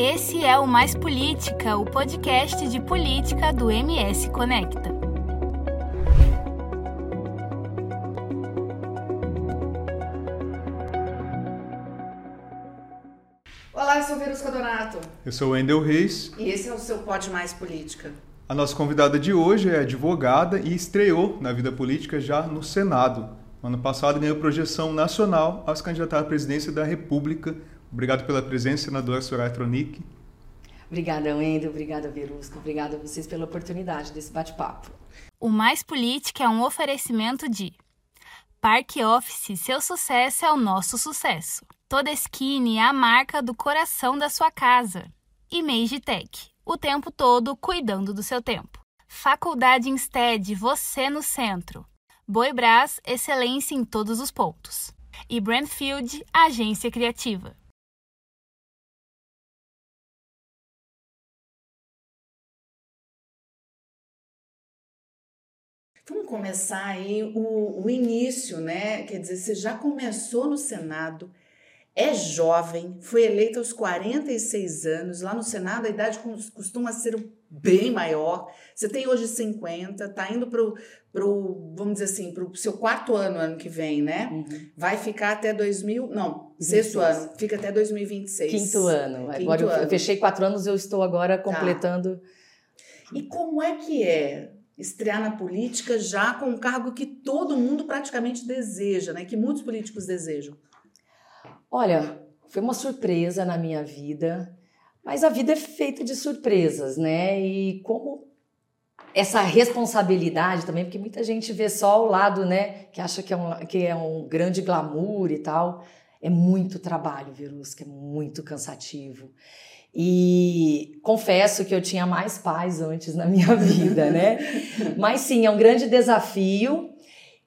Esse é o Mais Política, o podcast de política do MS Conecta. Olá, eu sou Verusca Donato. Eu sou o Wendel Reis. E esse é o seu Pode Mais Política. A nossa convidada de hoje é advogada e estreou na vida política já no Senado. No ano passado ganhou projeção nacional ao se candidatar à presidência da República. Obrigado pela presença, senadora Soraya Tronic. Obrigada, Wendel. Obrigada, Verusca. Obrigada a vocês pela oportunidade desse bate-papo. O Mais Política é um oferecimento de Parque Office, seu sucesso é o nosso sucesso. Toda Skin é a marca do coração da sua casa. E Magitech, o tempo todo cuidando do seu tempo. Faculdade Instead, você no centro. Boi Brás, excelência em todos os pontos. E Brandfield, agência criativa. Vamos começar aí o, o início, né? Quer dizer, você já começou no Senado, é jovem, foi eleita aos 46 anos. Lá no Senado a idade costuma ser bem maior. Você tem hoje 50, está indo para o, vamos dizer assim, para o seu quarto ano, ano que vem, né? Uhum. Vai ficar até 2000, não, 26. sexto ano, fica até 2026. Quinto ano. Quinto agora ano. eu fechei quatro anos, eu estou agora tá. completando. Tá. E como é que é estrear na política já com um cargo que todo mundo praticamente deseja, né? Que muitos políticos desejam? Olha, foi uma surpresa na minha vida, mas a vida é feita de surpresas, né? E como essa responsabilidade também, porque muita gente vê só o lado, né, que acha que é um, que é um grande glamour e tal. É muito trabalho, Verusca, é muito cansativo. E confesso que eu tinha mais paz antes na minha vida, né? Mas sim, é um grande desafio.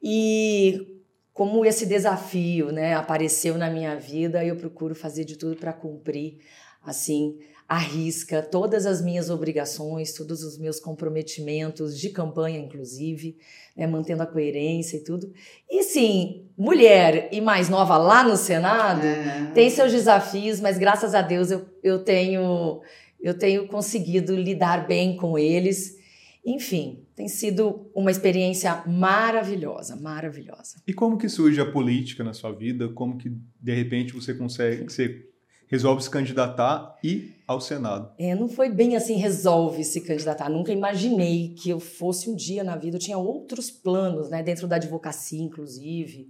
E como esse desafio, né, apareceu na minha vida, eu procuro fazer de tudo para cumprir, assim, arrisca todas as minhas obrigações, todos os meus comprometimentos de campanha, inclusive, né, mantendo a coerência e tudo. E sim, mulher e mais nova lá no Senado é. tem seus desafios, mas graças a Deus eu, eu tenho eu tenho conseguido lidar bem com eles. Enfim, tem sido uma experiência maravilhosa, maravilhosa. E como que surge a política na sua vida? Como que de repente você consegue, você resolve se candidatar e ao Senado? É, não foi bem assim, resolve se candidatar. Nunca imaginei que eu fosse um dia na vida. Eu tinha outros planos, né, dentro da advocacia, inclusive.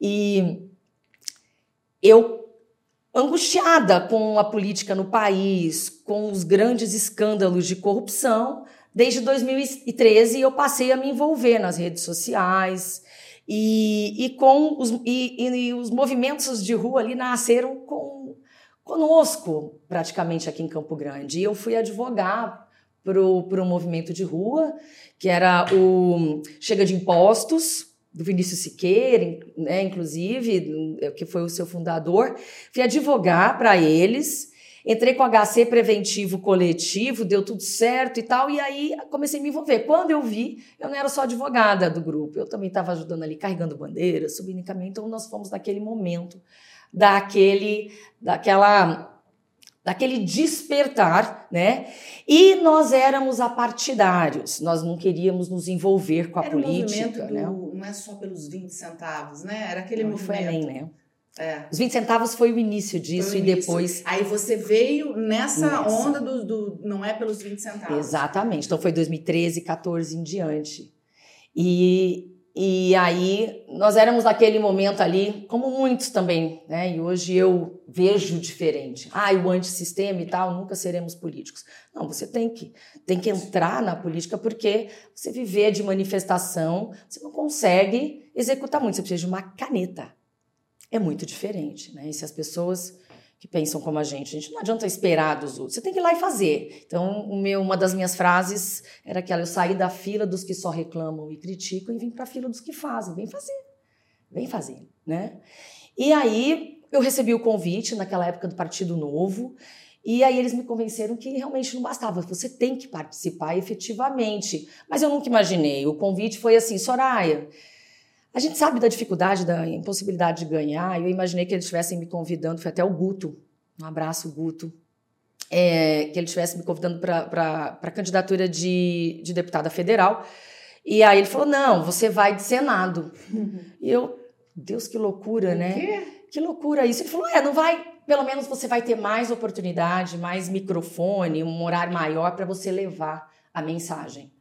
E eu angustiada com a política no país, com os grandes escândalos de corrupção, Desde 2013 eu passei a me envolver nas redes sociais e, e com os, e, e os movimentos de rua ali nasceram com, conosco, praticamente aqui em Campo Grande. E eu fui advogar para o movimento de rua, que era o Chega de Impostos, do Vinícius Siqueira, né, inclusive, que foi o seu fundador. Fui advogar para eles Entrei com HC preventivo coletivo, deu tudo certo e tal, e aí comecei a me envolver. Quando eu vi, eu não era só advogada do grupo, eu também estava ajudando ali, carregando bandeira, subindo em caminho, então nós fomos naquele momento daquele, daquela daquele despertar, né? E nós éramos apartidários, nós não queríamos nos envolver com a Era política, né? Do, não é só pelos 20 centavos, né? Era aquele não movimento. Foi além, né? É. Os 20 centavos foi o início disso o início. e depois. Aí você veio nessa, nessa. onda do, do, Não é pelos 20 centavos. Exatamente. Então foi 2013, 14 em diante. E, e aí nós éramos naquele momento ali, como muitos também, né? E hoje eu vejo diferente. Ah, o antissistema e tal, nunca seremos políticos. Não, você tem que, tem que entrar na política porque você viver de manifestação, você não consegue executar muito, você precisa de uma caneta é muito diferente, né? E se as pessoas que pensam como a gente, a gente não adianta esperar dos outros, você tem que ir lá e fazer. Então, meu, uma das minhas frases era aquela: eu saí da fila dos que só reclamam e criticam e vim para a fila dos que fazem. Vem fazer, vem fazer, né? E aí eu recebi o convite naquela época do Partido Novo. E aí eles me convenceram que realmente não bastava, você tem que participar efetivamente. Mas eu nunca imaginei. O convite foi assim, Soraya, a gente sabe da dificuldade, da impossibilidade de ganhar. Eu imaginei que eles estivessem me convidando, foi até o Guto. Um abraço, Guto. é, que ele estivesse me convidando para a candidatura de, de deputada federal. E aí ele falou: não, você vai de Senado. Uhum. E eu, Deus, que loucura, né? Quê? Que loucura isso. Ele falou: é, não vai, pelo menos você vai ter mais oportunidade, mais microfone, um horário maior para você levar a mensagem.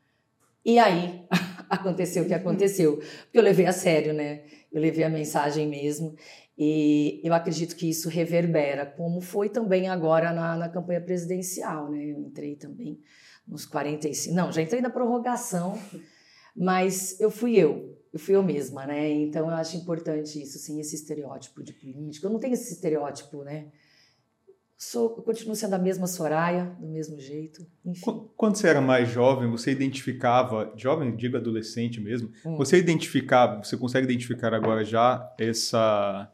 E aí aconteceu o que aconteceu. Porque eu levei a sério, né? Eu levei a mensagem mesmo. E eu acredito que isso reverbera, como foi também agora na, na campanha presidencial, né? Eu entrei também nos 45. Não, já entrei na prorrogação, mas eu fui eu, eu fui eu mesma, né? Então eu acho importante isso, sim, esse estereótipo de político. Eu não tenho esse estereótipo, né? Sou, continuo sendo a mesma Soraya, do mesmo jeito, enfim. Quando você era mais jovem, você identificava, jovem, digo adolescente mesmo, hum. você identificava, você consegue identificar agora já essa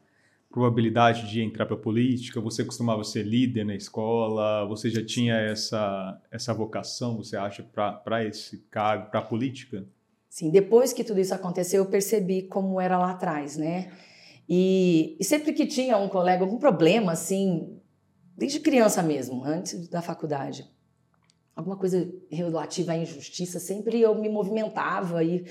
probabilidade de entrar para a política? Você costumava ser líder na escola? Você já tinha essa, essa vocação, você acha, para esse cargo, para a política? Sim, depois que tudo isso aconteceu, eu percebi como era lá atrás, né? E, e sempre que tinha um colega, algum problema, assim, desde criança mesmo, antes da faculdade, alguma coisa relativa à injustiça, sempre eu me movimentava e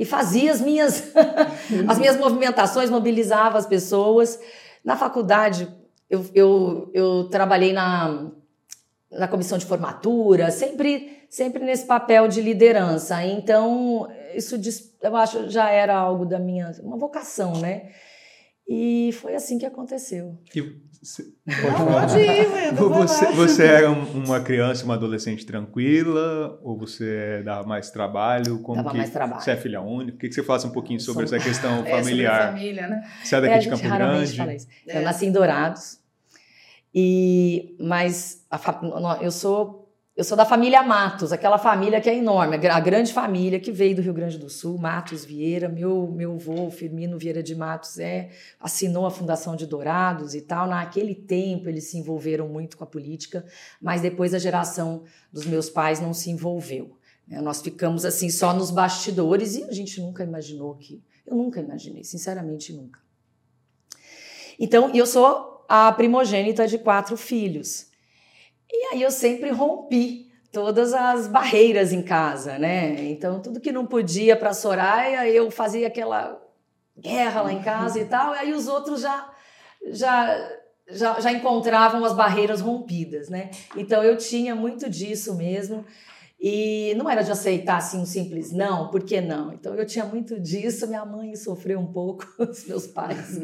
e fazia as minhas, as minhas movimentações, mobilizava as pessoas. Na faculdade, eu, eu, eu trabalhei na, na comissão de formatura, sempre, sempre nesse papel de liderança. Então, isso eu acho já era algo da minha, uma vocação, né? E foi assim que aconteceu. E pode, pode ir, você, você era uma criança, uma adolescente tranquila? Ou você dava mais trabalho? Como dava que, mais trabalho. Você é filha única? Queria que você falasse um pouquinho sobre essa questão familiar. É, sobre família, né? Você é daqui é, de Campo Grande? Fala isso. É. Eu nasci em Dourados. E, mas a, eu sou eu sou da família Matos, aquela família que é enorme, a grande família que veio do Rio Grande do Sul, Matos Vieira, meu meu avô Firmino Vieira de Matos é assinou a fundação de Dourados e tal. Naquele tempo eles se envolveram muito com a política, mas depois a geração dos meus pais não se envolveu. Né? Nós ficamos assim só nos bastidores e a gente nunca imaginou que eu nunca imaginei, sinceramente nunca. Então, eu sou a primogênita de quatro filhos. E aí eu sempre rompi todas as barreiras em casa, né? Então, tudo que não podia para Soraya, eu fazia aquela guerra lá em casa e tal, e aí os outros já já já, já encontravam as barreiras rompidas, né? Então eu tinha muito disso mesmo. E não era de aceitar assim um simples não, por que não? Então eu tinha muito disso, minha mãe sofreu um pouco, os meus pais,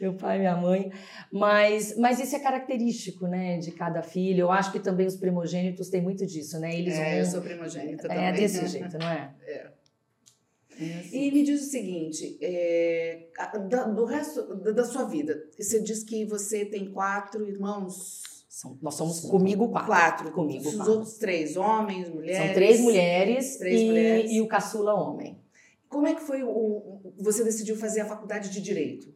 meu pai e minha mãe, mas, mas isso é característico, né, de cada filho. Eu acho que também os primogênitos têm muito disso, né? Eles é, vão... eu sou primogênita é, também. É desse jeito, não é? É. É assim. E me diz o seguinte, é, da, do resto da, da sua vida, você diz que você tem quatro irmãos são, nós somos comigo quatro. Quatro. Comigo Os quatro. outros três, homens, mulheres? São três mulheres, três e, mulheres. e o caçula homem. Como é que foi o, você decidiu fazer a faculdade de Direito?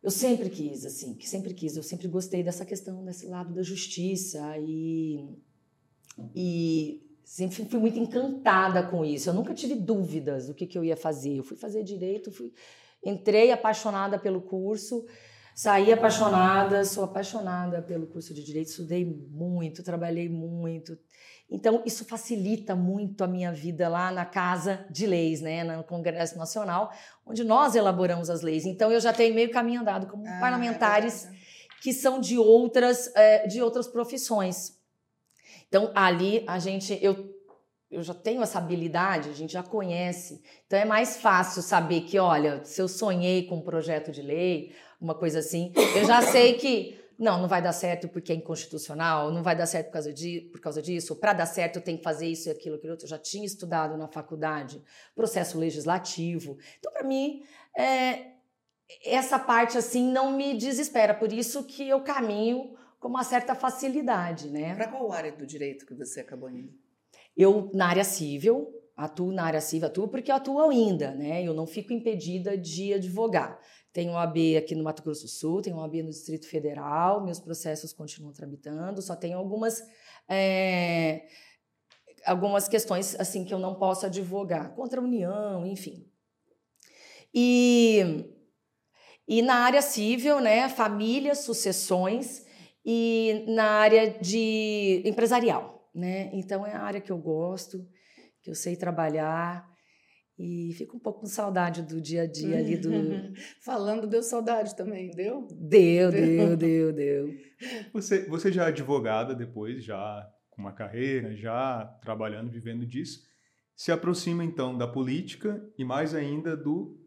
Eu sempre quis, assim, que sempre quis. Eu sempre gostei dessa questão, desse lado da justiça e, e sempre fui muito encantada com isso. Eu nunca tive dúvidas do que, que eu ia fazer. Eu fui fazer Direito, fui, entrei apaixonada pelo curso Saí apaixonada, sou apaixonada pelo curso de Direito, estudei muito, trabalhei muito. Então, isso facilita muito a minha vida lá na Casa de Leis, né, no Congresso Nacional, onde nós elaboramos as leis. Então, eu já tenho meio caminho andado como ah, parlamentares é que são de outras, é, de outras profissões. Então, ali a gente, eu eu já tenho essa habilidade, a gente já conhece. Então é mais fácil saber que, olha, se eu sonhei com um projeto de lei, uma coisa assim. Eu já sei que não, não vai dar certo porque é inconstitucional, não vai dar certo por causa, de, por causa disso, para dar certo eu tenho que fazer isso e aquilo, aquilo outro. Eu já tinha estudado na faculdade processo legislativo. Então, para mim, é, essa parte assim não me desespera, por isso que eu caminho com uma certa facilidade, né? Para qual área do direito que você acabou indo? Eu, na área civil, atuo na área civil, atuo porque eu atuo ainda, né? Eu não fico impedida de advogar. Tenho OAB aqui no Mato Grosso do Sul, tenho OAB no Distrito Federal, meus processos continuam tramitando, só tenho algumas é, algumas questões assim que eu não posso advogar contra a União, enfim. E, e na área civil, né, famílias, sucessões e na área de empresarial, né? Então é a área que eu gosto, que eu sei trabalhar e fico um pouco com saudade do dia a dia ali do. Falando, deu saudade também, deu? Deu, deu, deu, deu. Você, você já é advogada depois, já com uma carreira, já trabalhando, vivendo disso. Se aproxima então da política e mais ainda do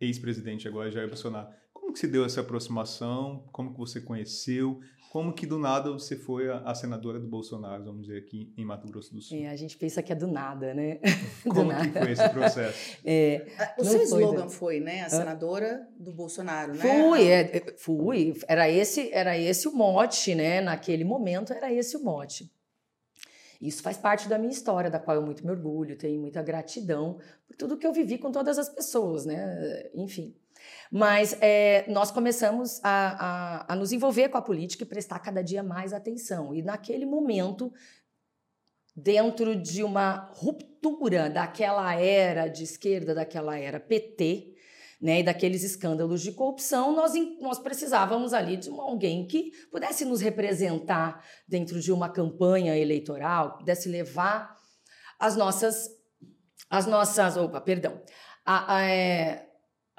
ex-presidente agora, Jair Bolsonaro. Como que se deu essa aproximação? Como que você conheceu? Como que do nada você foi a, a, senadora do Bolsonaro, vamos dizer, aqui em Mato Grosso do Sul? É, a gente pensa que é do nada, né? Como nada. que foi esse processo? É, o seu slogan foi, né? A senadora do Bolsonaro, né? Fui, é, é, fui. Era esse, era esse o mote, né? Naquele momento era esse o mote. Isso faz parte da minha história, da qual eu muito me orgulho, tenho muita gratidão por tudo que eu vivi com todas as pessoas, né? Enfim. Mas é, nós começamos a, a, a nos envolver com a política e prestar cada dia mais atenção. E naquele momento, dentro de uma ruptura daquela era de esquerda, daquela era PT, né, e daqueles escândalos de corrupção, nós, nós precisávamos ali de alguém que pudesse nos representar dentro de uma campanha eleitoral, pudesse levar as nossas, as nossas, opa, perdão, a, a, é,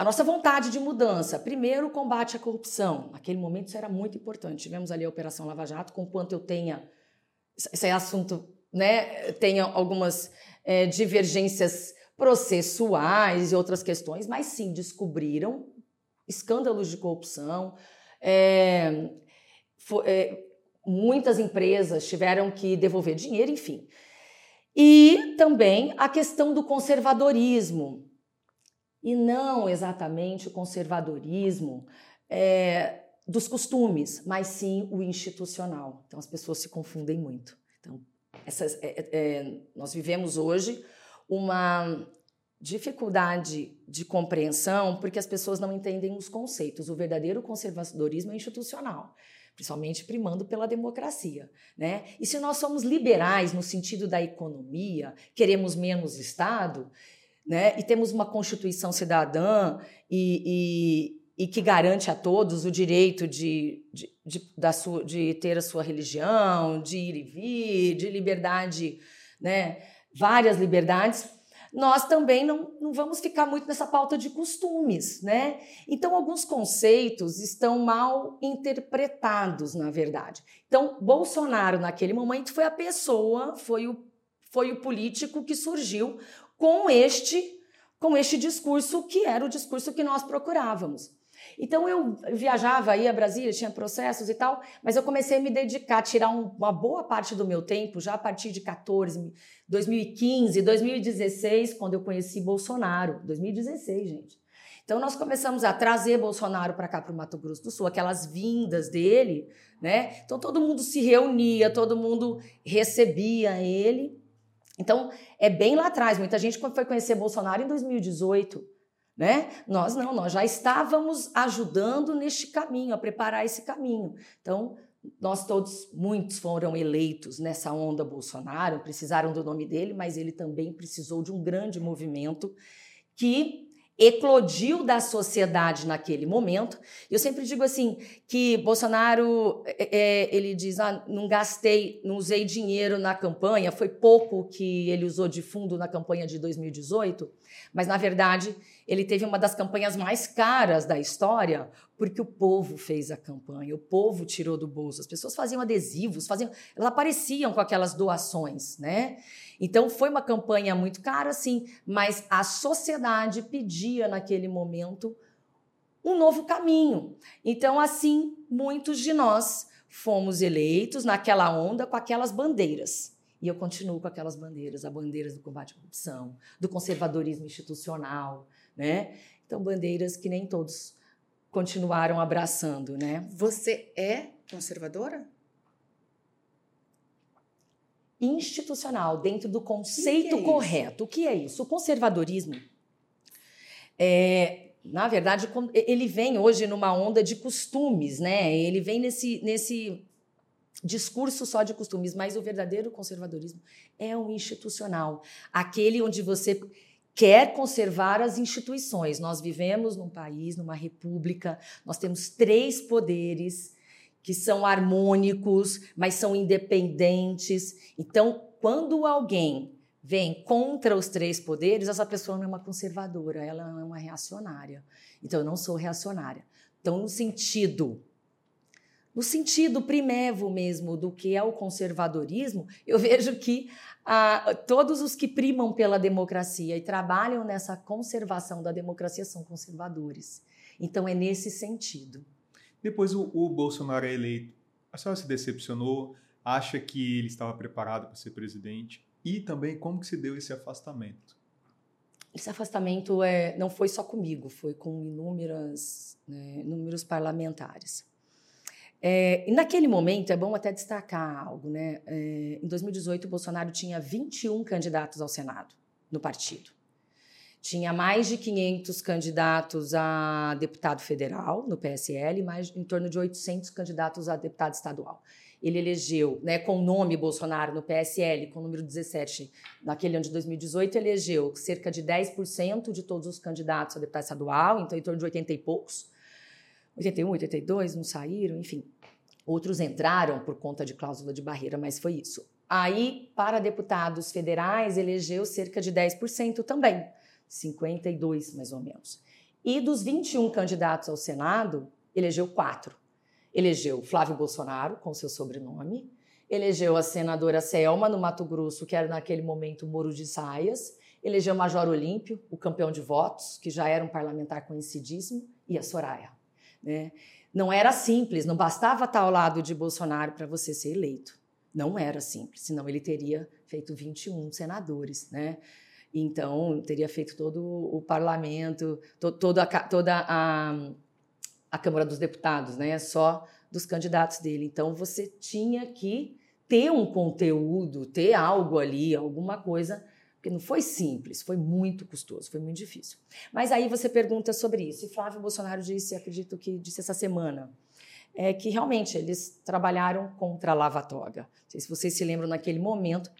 a nossa vontade de mudança. Primeiro, combate à corrupção. Naquele momento isso era muito importante. Tivemos ali a Operação Lava Jato, com quanto eu tenha. Esse é assunto, né? Tenha algumas é, divergências processuais e outras questões, mas sim descobriram escândalos de corrupção. É, for, é, muitas empresas tiveram que devolver dinheiro, enfim. E também a questão do conservadorismo e não exatamente o conservadorismo é, dos costumes, mas sim o institucional. Então as pessoas se confundem muito. Então essas, é, é, nós vivemos hoje uma dificuldade de compreensão porque as pessoas não entendem os conceitos. O verdadeiro conservadorismo é institucional principalmente primando pela democracia, né? E se nós somos liberais no sentido da economia, queremos menos Estado, né? E temos uma Constituição cidadã e, e, e que garante a todos o direito de, de, de, da sua, de ter a sua religião, de ir e vir, de liberdade, né? várias liberdades. Nós também não, não vamos ficar muito nessa pauta de costumes, né? Então, alguns conceitos estão mal interpretados, na verdade. Então, Bolsonaro, naquele momento, foi a pessoa, foi o, foi o político que surgiu com este com este discurso que era o discurso que nós procurávamos. Então eu viajava, ia a Brasília, tinha processos e tal, mas eu comecei a me dedicar, tirar um, uma boa parte do meu tempo, já a partir de 14, 2015, 2016, quando eu conheci Bolsonaro. 2016, gente. Então nós começamos a trazer Bolsonaro para cá para o Mato Grosso do Sul, aquelas vindas dele, né? Então todo mundo se reunia, todo mundo recebia ele então, é bem lá atrás. Muita gente foi conhecer Bolsonaro em 2018, né? Nós não, nós já estávamos ajudando neste caminho, a preparar esse caminho. Então, nós todos, muitos foram eleitos nessa onda Bolsonaro, precisaram do nome dele, mas ele também precisou de um grande movimento que eclodiu da sociedade naquele momento. Eu sempre digo assim que Bolsonaro é, é, ele diz ah, não gastei, não usei dinheiro na campanha, foi pouco que ele usou de fundo na campanha de 2018, mas na verdade ele teve uma das campanhas mais caras da história porque o povo fez a campanha, o povo tirou do bolso, as pessoas faziam adesivos, faziam, elas apareciam com aquelas doações, né? Então foi uma campanha muito cara, sim, mas a sociedade pedia naquele momento um novo caminho. Então, assim, muitos de nós fomos eleitos naquela onda com aquelas bandeiras. E eu continuo com aquelas bandeiras, as bandeiras do combate à corrupção, do conservadorismo institucional, né? Então, bandeiras que nem todos continuaram abraçando, né? Você é conservadora? institucional, dentro do conceito que que é correto. O que é isso? O conservadorismo, é, na verdade, ele vem hoje numa onda de costumes, né? Ele vem nesse, nesse discurso só de costumes, mas o verdadeiro conservadorismo é o institucional, aquele onde você quer conservar as instituições. Nós vivemos num país, numa república, nós temos três poderes que são harmônicos, mas são independentes. Então, quando alguém vem contra os três poderes, essa pessoa não é uma conservadora, ela é uma reacionária. Então, eu não sou reacionária. Então, no sentido no sentido primevo mesmo do que é o conservadorismo, eu vejo que ah, todos os que primam pela democracia e trabalham nessa conservação da democracia são conservadores. Então é nesse sentido. Depois o, o Bolsonaro é eleito, a senhora se decepcionou? Acha que ele estava preparado para ser presidente? E também como que se deu esse afastamento? Esse afastamento é, não foi só comigo, foi com inúmeras, né, inúmeros parlamentares. É, e naquele momento, é bom até destacar algo, né? É, em 2018, o Bolsonaro tinha 21 candidatos ao Senado no partido. Tinha mais de 500 candidatos a deputado federal no PSL e mais em torno de 800 candidatos a deputado estadual. Ele elegeu, né, com o nome Bolsonaro no PSL, com o número 17, naquele ano de 2018, elegeu cerca de 10% de todos os candidatos a deputado estadual, então em torno de 80 e poucos. 81, 82, não saíram, enfim. Outros entraram por conta de cláusula de barreira, mas foi isso. Aí, para deputados federais, elegeu cerca de 10% também, 52 mais ou menos. E dos 21 candidatos ao Senado, elegeu quatro. Elegeu Flávio Bolsonaro, com seu sobrenome, elegeu a senadora Selma, no Mato Grosso, que era naquele momento Moro de Saias, elegeu o Major Olímpio, o campeão de votos, que já era um parlamentar conhecidíssimo, e a Soraya. Né? Não era simples, não bastava estar ao lado de Bolsonaro para você ser eleito. Não era simples, senão ele teria feito 21 senadores, né? Então, teria feito todo o parlamento, to, toda, a, toda a, a Câmara dos Deputados, né? Só dos candidatos dele. Então, você tinha que ter um conteúdo, ter algo ali, alguma coisa porque não foi simples, foi muito custoso, foi muito difícil. Mas aí você pergunta sobre isso. E Flávio Bolsonaro disse, acredito que disse essa semana, é que realmente eles trabalharam contra a lava-toga. Não sei se vocês se lembram naquele momento,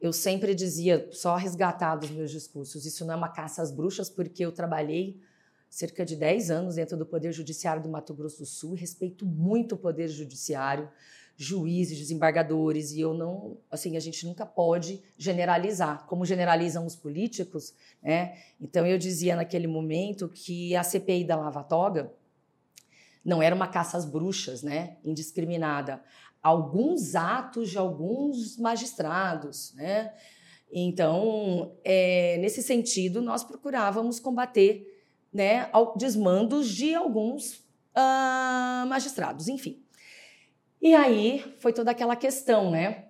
eu sempre dizia, só resgatar dos meus discursos, isso não é uma caça às bruxas, porque eu trabalhei cerca de 10 anos dentro do Poder Judiciário do Mato Grosso do Sul, respeito muito o Poder Judiciário, juízes, desembargadores, e eu não, assim, a gente nunca pode generalizar, como generalizam os políticos, né? Então eu dizia naquele momento que a CPI da Lava Toga não era uma caça às bruxas, né? Indiscriminada. Alguns atos de alguns magistrados, né? Então, é, nesse sentido, nós procurávamos combater né, desmandos de alguns uh, magistrados, enfim. E aí foi toda aquela questão, né?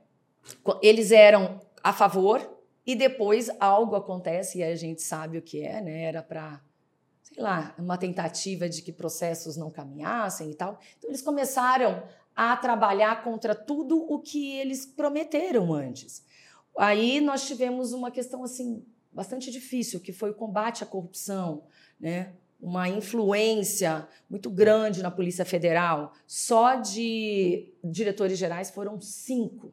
Eles eram a favor e depois algo acontece e a gente sabe o que é, né? Era para, sei lá, uma tentativa de que processos não caminhassem e tal. Então eles começaram a trabalhar contra tudo o que eles prometeram antes. Aí nós tivemos uma questão assim bastante difícil, que foi o combate à corrupção, né? uma influência muito grande na Polícia Federal. Só de diretores gerais foram cinco.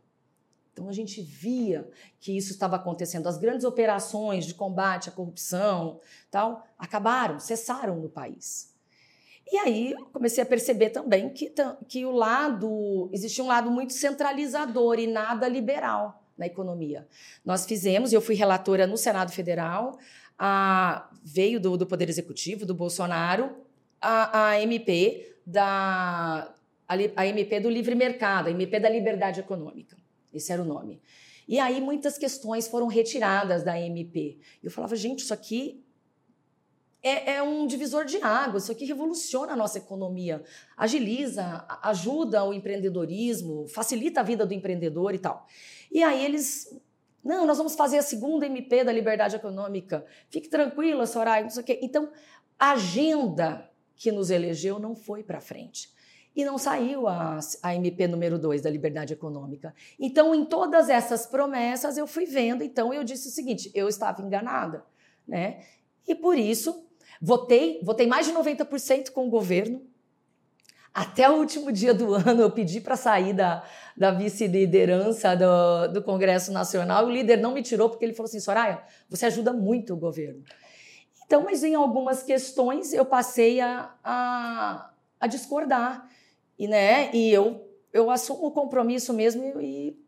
Então a gente via que isso estava acontecendo. As grandes operações de combate à corrupção, tal, acabaram, cessaram no país. E aí comecei a perceber também que, que o lado existia um lado muito centralizador e nada liberal na economia. Nós fizemos, eu fui relatora no Senado Federal, a, veio do, do Poder Executivo, do Bolsonaro, a, a MP da a, a MP do livre mercado, a MP da liberdade econômica. Esse era o nome. E aí muitas questões foram retiradas da MP. Eu falava, gente, isso aqui é, é, um divisor de água, isso aqui revoluciona a nossa economia, agiliza, ajuda o empreendedorismo, facilita a vida do empreendedor e tal. E aí eles não, nós vamos fazer a segunda MP da liberdade econômica. Fique tranquila, Soraya, não sei o quê. Então, a agenda que nos elegeu não foi para frente. E não saiu a, a MP número 2 da liberdade econômica. Então, em todas essas promessas, eu fui vendo. Então, eu disse o seguinte: eu estava enganada. Né? E por isso, votei, votei mais de 90% com o governo, até o último dia do ano, eu pedi para sair da, da vice-liderança do, do Congresso Nacional. O líder não me tirou porque ele falou assim: Soraya, você ajuda muito o governo. Então, mas em algumas questões eu passei a, a, a discordar. E, né, e eu, eu assumo o compromisso mesmo e,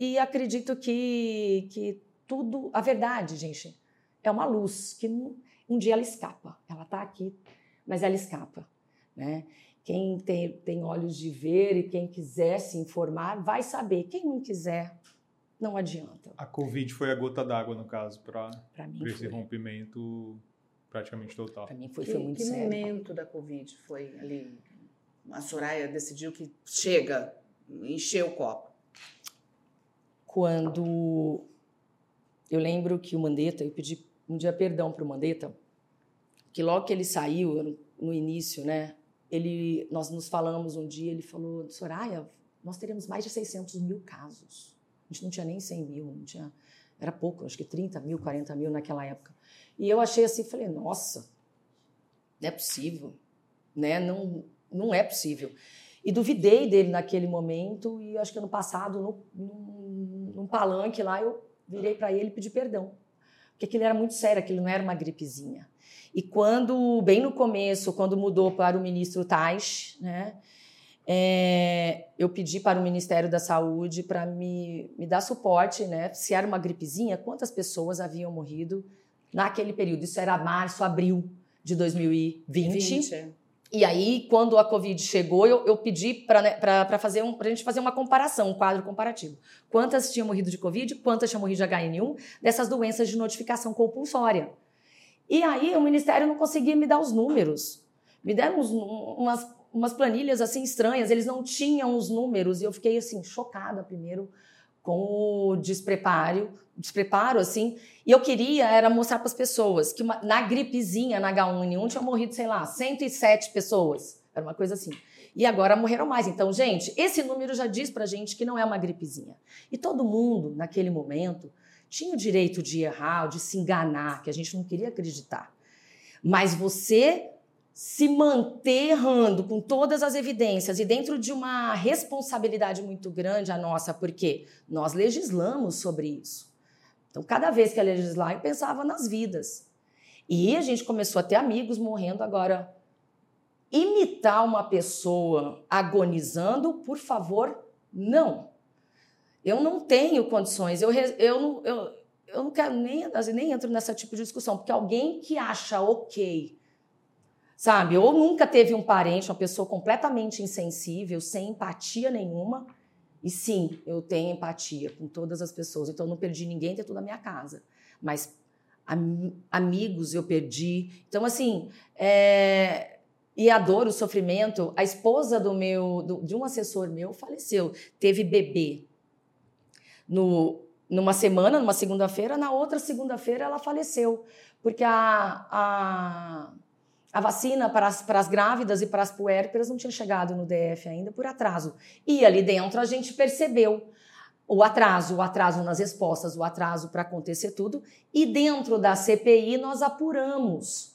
e acredito que, que tudo, a verdade, gente, é uma luz que um dia ela escapa. Ela está aqui, mas ela escapa, né? Quem tem, tem olhos de ver e quem quiser se informar vai saber. Quem não quiser, não adianta. A Covid foi a gota d'água, no caso, para esse foi. rompimento praticamente total. Para mim foi, foi muito que sério. Que momento da Covid foi ali? A Soraya decidiu que chega, encheu o copo. Quando eu lembro que o Mandetta, eu pedi um dia perdão para o Mandetta, que logo que ele saiu, no início, né, ele, nós nos falamos um dia, ele falou, Soraya, nós teremos mais de 600 mil casos. A gente não tinha nem 100 mil, não tinha, era pouco, acho que 30 mil, 40 mil naquela época. E eu achei assim, falei, nossa, não é possível, né? Não, não é possível. E duvidei dele naquele momento e acho que ano passado, no, num, num palanque lá, eu virei para ele e pedi perdão. Porque aquilo era muito sério, aquilo não era uma gripezinha. E quando, bem no começo, quando mudou para o ministro Tais, né, é, eu pedi para o Ministério da Saúde para me, me dar suporte, né? Se era uma gripezinha, quantas pessoas haviam morrido naquele período? Isso era março, abril de 2020. 20. E aí, quando a Covid chegou, eu, eu pedi para né, fazer um, a gente fazer uma comparação, um quadro comparativo. Quantas tinham morrido de Covid, quantas tinham morrido de HN1, dessas doenças de notificação compulsória. E aí o Ministério não conseguia me dar os números. Me deram uns, umas, umas planilhas assim estranhas, eles não tinham os números e eu fiquei assim chocada primeiro com o despreparo, despreparo assim. E eu queria era mostrar para as pessoas que uma, na gripezinha, na H1N1 tinha morrido, sei lá, 107 pessoas. Era uma coisa assim. E agora morreram mais. Então, gente, esse número já diz pra gente que não é uma gripezinha. E todo mundo, naquele momento, tinha o direito de errar, de se enganar, que a gente não queria acreditar. Mas você se manter errando com todas as evidências e dentro de uma responsabilidade muito grande a nossa, porque nós legislamos sobre isso. Então, cada vez que ia legislar, eu pensava nas vidas. E a gente começou a ter amigos morrendo agora. Imitar uma pessoa agonizando, por favor, não. Eu não tenho condições, eu, eu, não, eu, eu não quero nem, nem entro nessa tipo de discussão, porque alguém que acha ok, sabe, ou nunca teve um parente, uma pessoa completamente insensível, sem empatia nenhuma, e sim, eu tenho empatia com todas as pessoas, então eu não perdi ninguém dentro da minha casa, mas am, amigos eu perdi. Então, assim, é, e a dor, o sofrimento, a esposa do meu, do, de um assessor meu faleceu, teve bebê no, numa semana, numa segunda-feira, na outra segunda-feira ela faleceu, porque a, a, a vacina para as, para as grávidas e para as puérperas não tinha chegado no DF ainda por atraso. E ali dentro a gente percebeu o atraso, o atraso nas respostas, o atraso para acontecer tudo, e dentro da CPI nós apuramos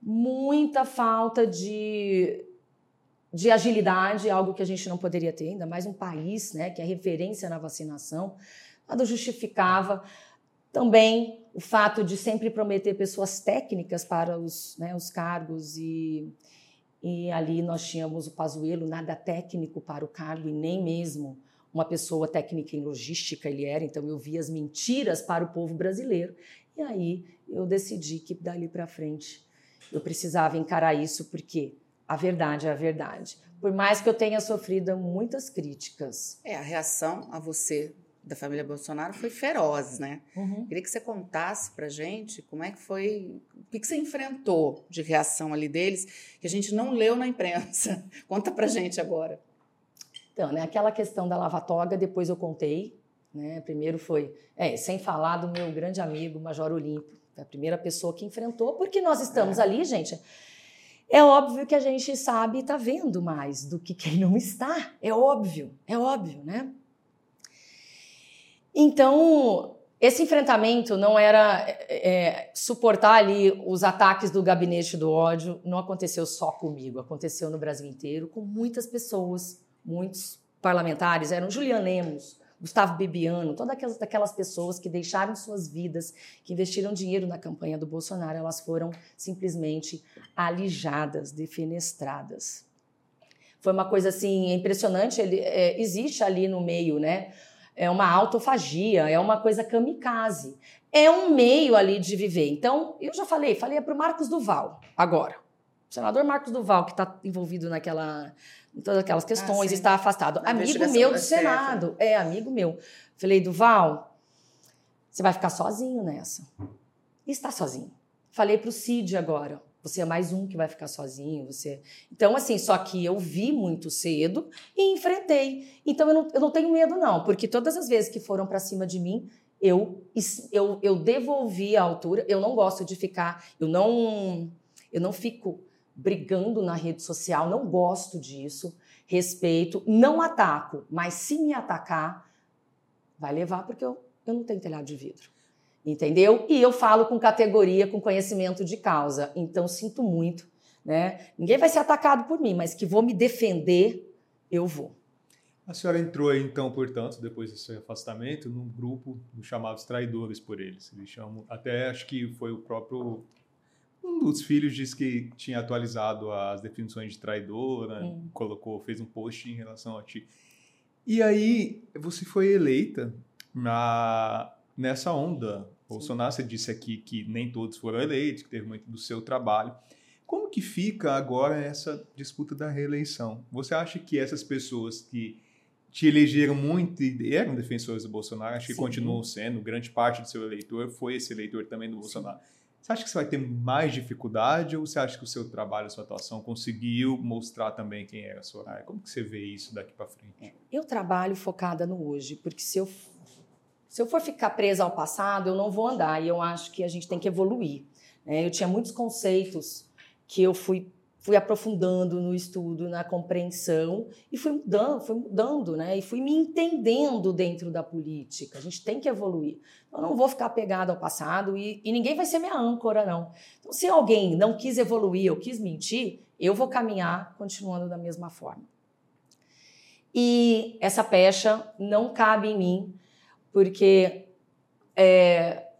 muita falta de de agilidade, algo que a gente não poderia ter, ainda mais um país né, que é referência na vacinação. Nada justificava. Também o fato de sempre prometer pessoas técnicas para os, né, os cargos e, e ali nós tínhamos o Pazuello, nada técnico para o cargo e nem mesmo uma pessoa técnica em logística ele era, então eu vi as mentiras para o povo brasileiro. E aí eu decidi que dali para frente eu precisava encarar isso porque a verdade é a verdade. Por mais que eu tenha sofrido muitas críticas. É, a reação a você da família Bolsonaro foi feroz, né? Uhum. Queria que você contasse pra gente como é que foi, o que, você enfrentou de reação ali deles, que a gente não leu na imprensa. Conta pra gente agora. Então, né, aquela questão da lava-toga, depois eu contei, né? Primeiro foi, é, sem falar do meu grande amigo Major Olímpio, a primeira pessoa que enfrentou, porque nós estamos é. ali, gente, é óbvio que a gente sabe e está vendo mais do que quem não está. É óbvio, é óbvio, né? Então, esse enfrentamento não era é, é, suportar ali os ataques do gabinete do ódio, não aconteceu só comigo, aconteceu no Brasil inteiro, com muitas pessoas, muitos parlamentares, eram Julian Lemos, Gustavo Bebiano, todas aquelas, aquelas pessoas que deixaram suas vidas, que investiram dinheiro na campanha do Bolsonaro, elas foram simplesmente alijadas, defenestradas. foi uma coisa assim impressionante. Ele é, existe ali no meio, né? É uma autofagia, é uma coisa kamikaze. É um meio ali de viver. Então, eu já falei, falei para o Marcos Duval agora. O senador Marcos Duval, que está envolvido naquela, todas aquelas ah, questões, ah, está afastado. Na amigo meu do Senado. É, amigo meu. Falei, Duval, você vai ficar sozinho nessa. E está sozinho. Falei para o Cid agora. Você é mais um que vai ficar sozinho. Você. Então, assim, só que eu vi muito cedo e enfrentei. Então, eu não, eu não tenho medo, não, porque todas as vezes que foram para cima de mim, eu, eu, eu devolvi a altura. Eu não gosto de ficar. Eu não, eu não fico brigando na rede social, não gosto disso. Respeito, não ataco, mas se me atacar, vai levar, porque eu, eu não tenho telhado de vidro entendeu? E eu falo com categoria, com conhecimento de causa. Então, sinto muito, né? Ninguém vai ser atacado por mim, mas que vou me defender, eu vou. A senhora entrou aí, então, portanto, depois seu afastamento, num grupo chamados traidores por eles. Eles chamam, até acho que foi o próprio um dos filhos disse que tinha atualizado as definições de traidora, hum. colocou, fez um post em relação a ti. E aí você foi eleita na, nessa onda Bolsonaro, você disse aqui que nem todos foram eleitos, que teve muito do seu trabalho. Como que fica agora essa disputa da reeleição? Você acha que essas pessoas que te elegeram muito e eram defensores do Bolsonaro, acho que Sim. continuam sendo, grande parte do seu eleitor foi esse eleitor também do Bolsonaro. Sim. Você acha que você vai ter mais dificuldade ou você acha que o seu trabalho, a sua atuação conseguiu mostrar também quem era a Soraya? Como que você vê isso daqui para frente? É, eu trabalho focada no hoje, porque se eu se eu for ficar presa ao passado, eu não vou andar. E eu acho que a gente tem que evoluir. Né? Eu tinha muitos conceitos que eu fui, fui aprofundando no estudo, na compreensão, e fui mudando, fui mudando, né? E fui me entendendo dentro da política. A gente tem que evoluir. Eu não vou ficar pegada ao passado e, e ninguém vai ser minha âncora, não. Então, se alguém não quis evoluir ou quis mentir, eu vou caminhar continuando da mesma forma. E essa pecha não cabe em mim porque é,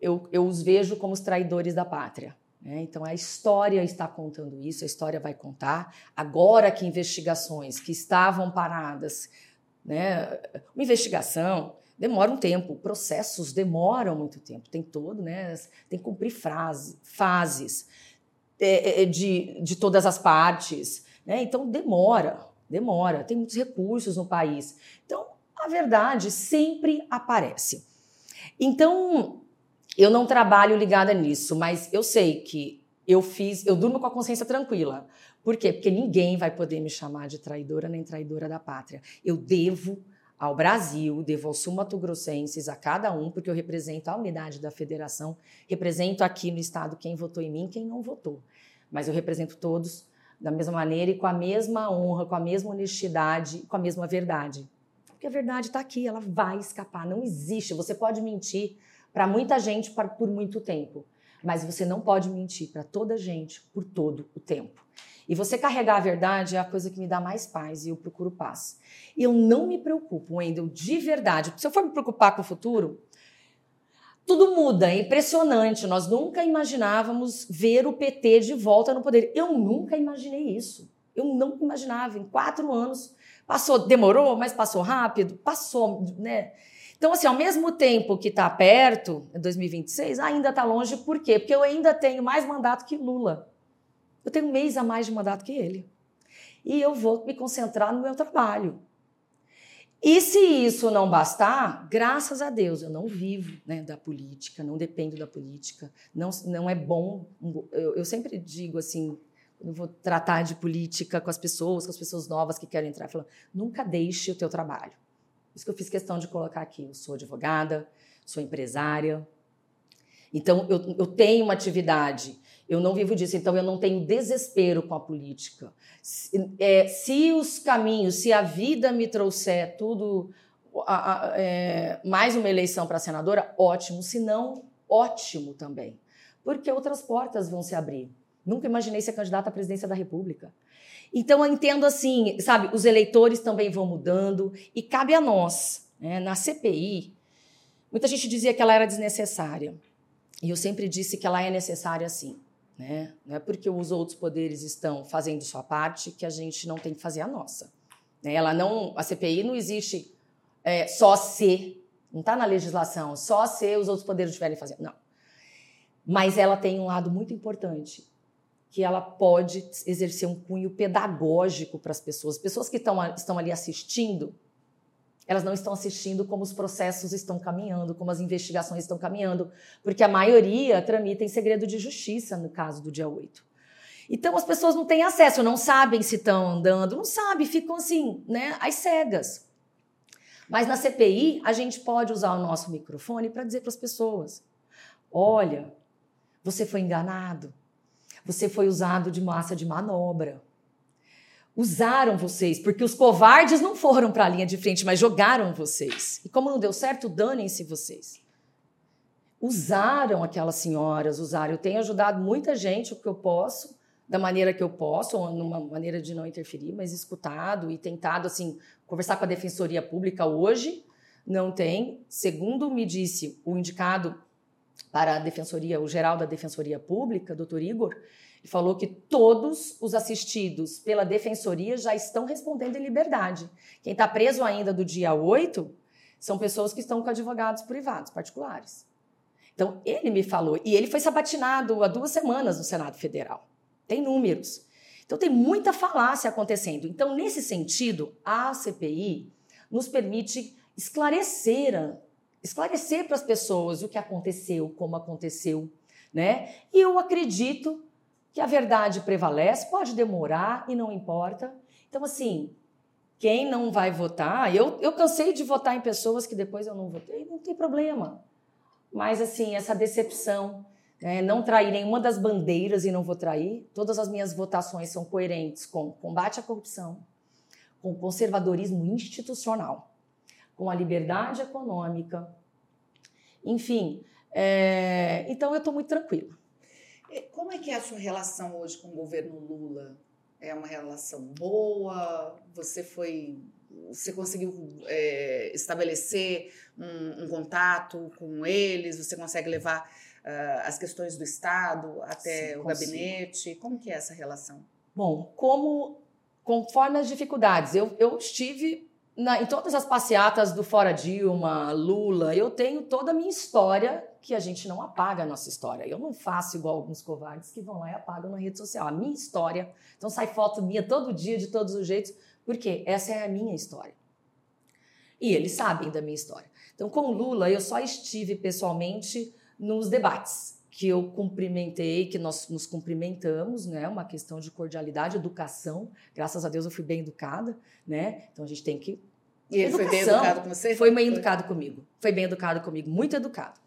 eu, eu os vejo como os traidores da pátria. Né? Então a história está contando isso, a história vai contar. Agora que investigações que estavam paradas, né? uma investigação demora um tempo, processos demoram muito tempo, tem todo, né? tem que cumprir frase, fases é, é, de, de todas as partes. Né? Então demora, demora, tem muitos recursos no país. Então a verdade sempre aparece. Então, eu não trabalho ligada nisso, mas eu sei que eu fiz, eu durmo com a consciência tranquila. Por quê? Porque ninguém vai poder me chamar de traidora nem traidora da pátria. Eu devo ao Brasil, devo aos sumatogrossenses, a cada um, porque eu represento a unidade da federação, represento aqui no estado quem votou em mim, quem não votou. Mas eu represento todos da mesma maneira e com a mesma honra, com a mesma honestidade, com a mesma verdade. Porque a verdade está aqui, ela vai escapar. Não existe. Você pode mentir para muita gente por muito tempo, mas você não pode mentir para toda gente por todo o tempo. E você carregar a verdade é a coisa que me dá mais paz e eu procuro paz. Eu não me preocupo, Wendel, de verdade. Se eu for me preocupar com o futuro, tudo muda, é impressionante. Nós nunca imaginávamos ver o PT de volta no poder. Eu nunca imaginei isso. Eu não imaginava. Em quatro anos, Passou, demorou, mas passou rápido? Passou, né? Então, assim, ao mesmo tempo que está perto, 2026, ainda está longe, por quê? Porque eu ainda tenho mais mandato que Lula. Eu tenho um mês a mais de mandato que ele. E eu vou me concentrar no meu trabalho. E se isso não bastar, graças a Deus, eu não vivo né, da política, não dependo da política, não, não é bom. Eu, eu sempre digo assim, eu vou tratar de política com as pessoas, com as pessoas novas que querem entrar, falando, nunca deixe o teu trabalho. Isso que eu fiz questão de colocar aqui. Eu sou advogada, sou empresária. Então, eu, eu tenho uma atividade, eu não vivo disso, então eu não tenho desespero com a política. Se, é, se os caminhos, se a vida me trouxer tudo, a, a, é, mais uma eleição para senadora, ótimo. Se não, ótimo também. Porque outras portas vão se abrir. Nunca imaginei ser candidata à presidência da República. Então eu entendo assim, sabe, os eleitores também vão mudando e cabe a nós, né, na CPI. Muita gente dizia que ela era desnecessária. E eu sempre disse que ela é necessária sim. Né? Não é porque os outros poderes estão fazendo sua parte que a gente não tem que fazer a nossa. Né? Ela não, a CPI não existe é, só se, não está na legislação, só se os outros poderes estiverem fazendo. Não. Mas ela tem um lado muito importante, que ela pode exercer um cunho pedagógico para as pessoas. As pessoas que estão, estão ali assistindo, elas não estão assistindo como os processos estão caminhando, como as investigações estão caminhando, porque a maioria tramita em segredo de justiça no caso do dia 8. Então as pessoas não têm acesso, não sabem se estão andando, não sabem, ficam assim, né, às cegas. Mas na CPI, a gente pode usar o nosso microfone para dizer para as pessoas: olha, você foi enganado, você foi usado de massa de manobra. Usaram vocês, porque os covardes não foram para a linha de frente, mas jogaram vocês. E como não deu certo, danem-se vocês. Usaram aquelas senhoras, usaram. Eu tenho ajudado muita gente o que eu posso, da maneira que eu posso, ou numa maneira de não interferir, mas escutado e tentado assim conversar com a defensoria pública hoje. Não tem, segundo me disse o indicado para a defensoria, o geral da defensoria pública, doutor Igor, ele falou que todos os assistidos pela defensoria já estão respondendo em liberdade. Quem está preso ainda do dia 8 são pessoas que estão com advogados privados, particulares. Então, ele me falou, e ele foi sabatinado há duas semanas no Senado Federal. Tem números. Então tem muita falácia acontecendo. Então, nesse sentido, a CPI nos permite esclarecer, esclarecer para as pessoas o que aconteceu, como aconteceu, né? E eu acredito que a verdade prevalece, pode demorar e não importa. Então, assim, quem não vai votar, eu, eu cansei de votar em pessoas que depois eu não votei, não tem problema. Mas, assim, essa decepção é, não trair nenhuma das bandeiras e não vou trair. Todas as minhas votações são coerentes com combate à corrupção, com conservadorismo institucional, com a liberdade econômica. Enfim, é, então eu estou muito tranquila. Como é que é a sua relação hoje com o governo Lula? É uma relação boa? Você foi, você conseguiu é, estabelecer um, um contato com eles? Você consegue levar uh, as questões do Estado até Sim, o consigo. gabinete? Como que é essa relação? Bom, como conforme as dificuldades, eu, eu estive na, em todas as passeatas do Fora Dilma, Lula, eu tenho toda a minha história que a gente não apaga a nossa história. Eu não faço igual alguns covardes que vão lá e apagam na rede social. A minha história, então sai foto minha todo dia, de todos os jeitos, porque essa é a minha história. E eles sabem da minha história. Então, com o Lula, eu só estive pessoalmente nos debates que eu cumprimentei, que nós nos cumprimentamos, né? Uma questão de cordialidade, educação. Graças a Deus eu fui bem educada, né? Então a gente tem que e ele educação. foi bem educado com você? Foi bem educado comigo. Foi bem educado comigo, muito educado.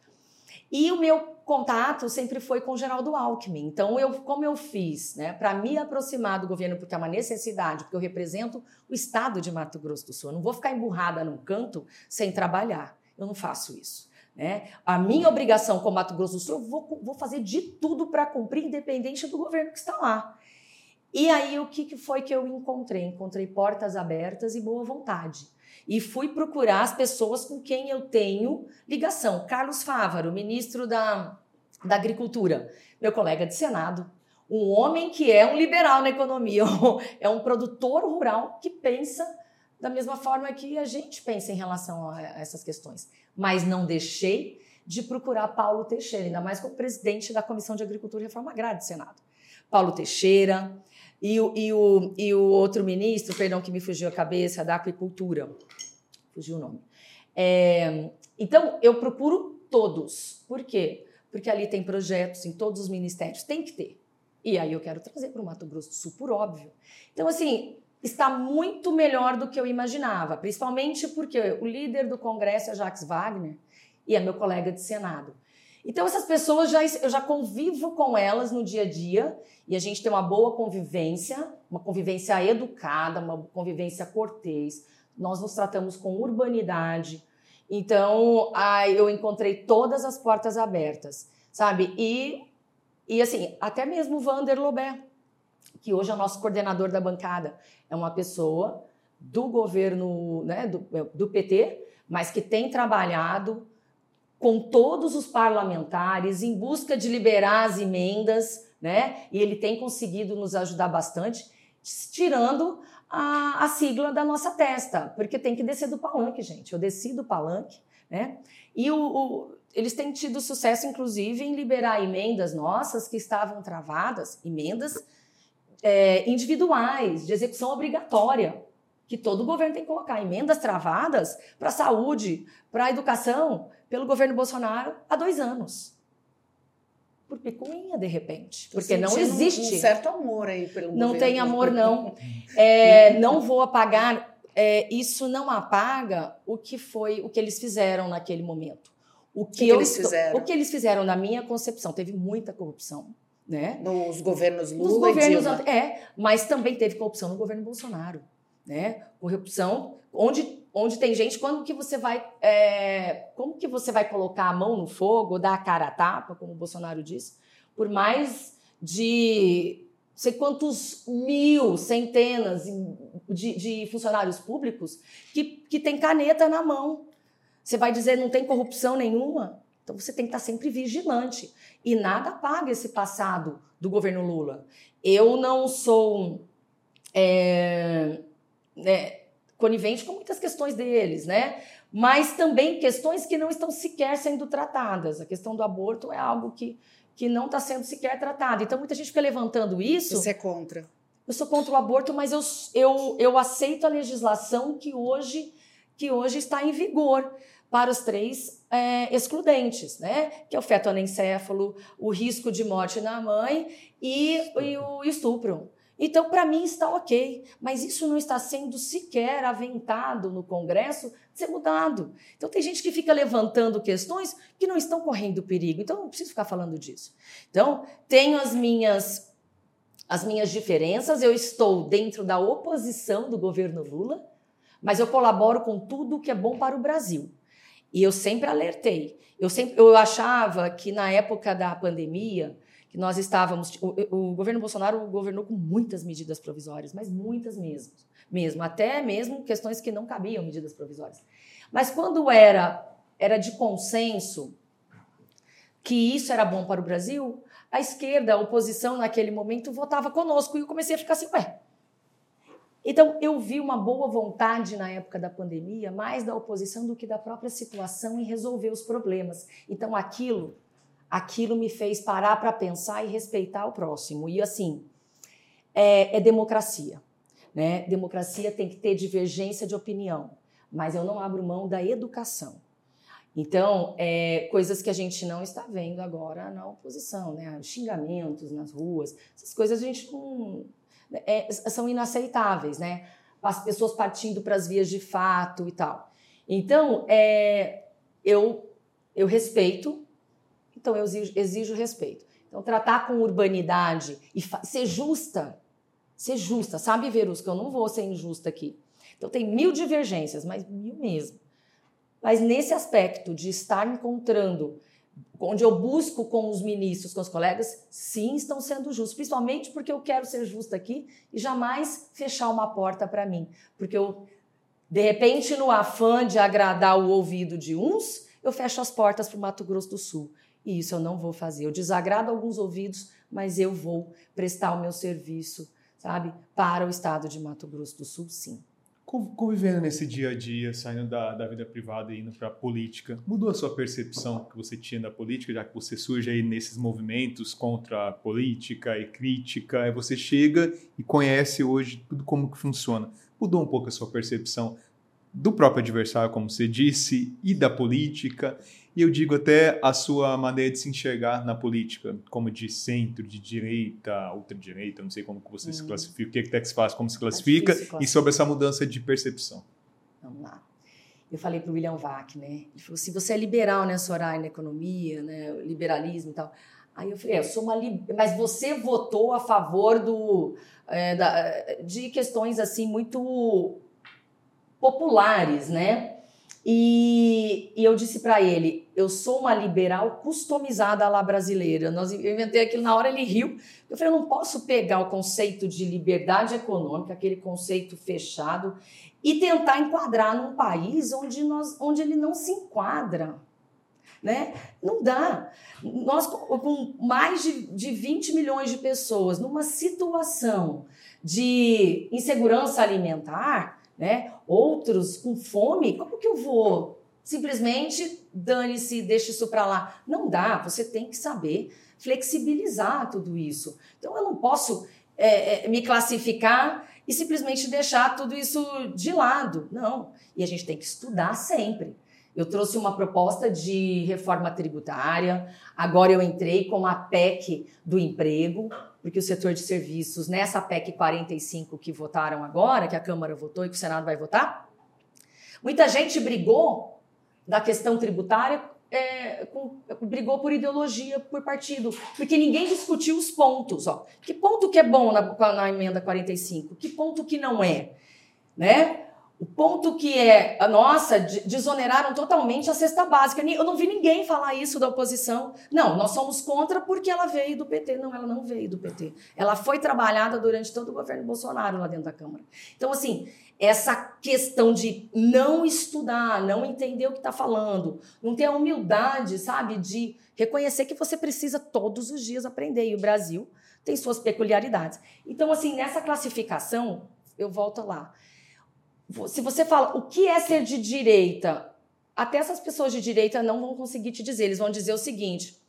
E o meu contato sempre foi com o Geraldo Alckmin. Então, eu, como eu fiz, né, para me aproximar do governo, porque é uma necessidade, porque eu represento o estado de Mato Grosso do Sul. Eu não vou ficar emburrada num canto sem trabalhar. Eu não faço isso. Né? A minha obrigação como Mato Grosso do Sul, eu vou, vou fazer de tudo para cumprir, independente do governo que está lá. E aí, o que, foi que eu encontrei? Encontrei portas abertas e boa vontade. E fui procurar as pessoas com quem eu tenho ligação. Carlos Fávaro, ministro da, da Agricultura, meu colega de Senado, um homem que é um liberal na economia, é um produtor rural que pensa da mesma forma que a gente pensa em relação a essas questões mas não deixei de procurar Paulo Teixeira, ainda mais como presidente da Comissão de Agricultura e Reforma Agrária do Senado. Paulo Teixeira e o, e o, e o outro ministro, perdão que me fugiu a cabeça, da Aquicultura, fugiu o nome. É, então, eu procuro todos. Por quê? Porque ali tem projetos em todos os ministérios, tem que ter. E aí eu quero trazer para o Mato Grosso do Sul, por óbvio. Então, assim, está muito melhor do que eu imaginava, principalmente porque o líder do Congresso é Jacques Wagner e é meu colega de Senado. Então essas pessoas já eu já convivo com elas no dia a dia e a gente tem uma boa convivência, uma convivência educada, uma convivência cortês. Nós nos tratamos com urbanidade. Então, ai, eu encontrei todas as portas abertas, sabe? E e assim, até mesmo o Vander Lobé, que hoje é o nosso coordenador da bancada, é uma pessoa do governo, né, do, do PT, mas que tem trabalhado com todos os parlamentares em busca de liberar as emendas né? E ele tem conseguido nos ajudar bastante, tirando a, a sigla da nossa testa, porque tem que descer do palanque, gente. Eu desci do palanque, né? E o, o, eles têm tido sucesso, inclusive, em liberar emendas nossas que estavam travadas, emendas é, individuais, de execução obrigatória, que todo governo tem que colocar. Emendas travadas para a saúde, para a educação, pelo governo Bolsonaro há dois anos por picuinha, de repente. Porque não existe. Um certo amor aí pelo Não tem amor, não. É, não vou apagar. É, isso não apaga o que foi, o que eles fizeram naquele momento. O que, que, que eles fizeram? O que eles fizeram, na minha concepção, teve muita corrupção. Né? Nos governos Lula Nos governos, É, mas também teve corrupção no governo Bolsonaro. Né? Corrupção, onde onde tem gente, quando que você vai, é, como que você vai colocar a mão no fogo, dar a cara a tapa, como o Bolsonaro disse, por mais de sei quantos mil, centenas de, de funcionários públicos que, que tem caneta na mão. Você vai dizer não tem corrupção nenhuma? Então você tem que estar sempre vigilante. E nada apaga esse passado do governo Lula. Eu não sou. É, é, conivente com muitas questões deles, né? Mas também questões que não estão sequer sendo tratadas. A questão do aborto é algo que, que não está sendo sequer tratado. Então, muita gente fica levantando isso. Você é contra? Eu sou contra o aborto, mas eu, eu, eu aceito a legislação que hoje, que hoje está em vigor para os três é, excludentes, né? Que é o feto anencéfalo, o risco de morte na mãe e, e o estupro. Então, para mim está ok, mas isso não está sendo sequer aventado no Congresso ser mudado. Então, tem gente que fica levantando questões que não estão correndo perigo. Então, não preciso ficar falando disso. Então, tenho as minhas as minhas diferenças, eu estou dentro da oposição do governo Lula, mas eu colaboro com tudo que é bom para o Brasil. E eu sempre alertei. Eu sempre eu achava que na época da pandemia, que nós estávamos. O, o, governo Bolsonaro governou com muitas medidas provisórias, mas muitas mesmo, mesmo, até mesmo questões que não cabiam medidas provisórias. Mas quando era era de consenso que isso era bom para o Brasil, a esquerda, a oposição naquele momento votava conosco e eu comecei a ficar assim, ué. Então eu vi uma boa vontade na época da pandemia, mais da oposição do que da própria situação em resolver os problemas. Então aquilo aquilo me fez parar para pensar e respeitar o próximo. E assim, é, é, democracia. Né? Democracia tem que ter divergência de opinião, mas eu não abro mão da educação. Então, é, coisas que a gente não está vendo agora na oposição, né? xingamentos nas ruas, essas coisas a gente não. É, são inaceitáveis, né? As pessoas partindo para as vias de fato e tal. Então, é, eu, eu respeito então eu exijo, exijo respeito. Então, tratar com urbanidade e ser justa, ser justa, sabe, Verus, que eu não vou ser injusta aqui. Então, tem mil divergências, mas mil mesmo. Mas nesse aspecto de estar encontrando, onde eu busco com os ministros, com os colegas, sim, estão sendo justos, principalmente porque eu quero ser justa aqui e jamais fechar uma porta para mim. Porque eu, de repente, no afã de agradar o ouvido de uns, eu fecho as portas para o Mato Grosso do Sul. E isso eu não vou fazer. Eu desagrado alguns ouvidos, mas eu vou prestar o meu serviço, sabe, para o estado de Mato Grosso do Sul, sim. Convivendo nesse dia a dia, saindo da, da vida privada e indo para a política, mudou a sua percepção que você tinha da política, já que você surge aí nesses movimentos contra a política e crítica, aí você chega e conhece hoje tudo como que funciona. Mudou um pouco a sua percepção do próprio adversário, como você disse, e da política e eu digo até a sua maneira de se enxergar na política, como de centro, de direita, ultradireita, não sei como que você hum. se classifica, o que é que se faz, como se classifica, e sobre essa mudança de percepção. Vamos lá. Eu falei para o William Vac, né? Ele falou: se você é liberal, né, Soraya, na economia, né, liberalismo e tal. Aí eu falei: é, eu sou uma. Li... Mas você votou a favor do, é, da, de questões assim muito populares, né? E, e eu disse para ele: eu sou uma liberal customizada la brasileira. Nós, eu inventei aquilo na hora, ele riu. Eu falei: eu não posso pegar o conceito de liberdade econômica, aquele conceito fechado, e tentar enquadrar num país onde, nós, onde ele não se enquadra. né? Não dá. Nós, com mais de, de 20 milhões de pessoas, numa situação de insegurança alimentar, né? Outros com fome, como que eu vou simplesmente dane-se, deixe isso para lá? Não dá, você tem que saber flexibilizar tudo isso. Então eu não posso é, é, me classificar e simplesmente deixar tudo isso de lado. Não. E a gente tem que estudar sempre. Eu trouxe uma proposta de reforma tributária, agora eu entrei com a PEC do emprego, porque o setor de serviços, nessa PEC 45 que votaram agora, que a Câmara votou e que o Senado vai votar, muita gente brigou da questão tributária, é, com, brigou por ideologia, por partido, porque ninguém discutiu os pontos. Ó. Que ponto que é bom na, na emenda 45? Que ponto que não é? Né? O ponto que é, nossa, desoneraram totalmente a cesta básica. Eu não vi ninguém falar isso da oposição. Não, nós somos contra porque ela veio do PT. Não, ela não veio do PT. Ela foi trabalhada durante todo o governo Bolsonaro lá dentro da Câmara. Então, assim, essa questão de não estudar, não entender o que está falando, não ter a humildade, sabe, de reconhecer que você precisa todos os dias aprender. E o Brasil tem suas peculiaridades. Então, assim, nessa classificação, eu volto lá se você fala o que é ser de direita, até essas pessoas de direita não vão conseguir te dizer. Eles vão dizer o seguinte: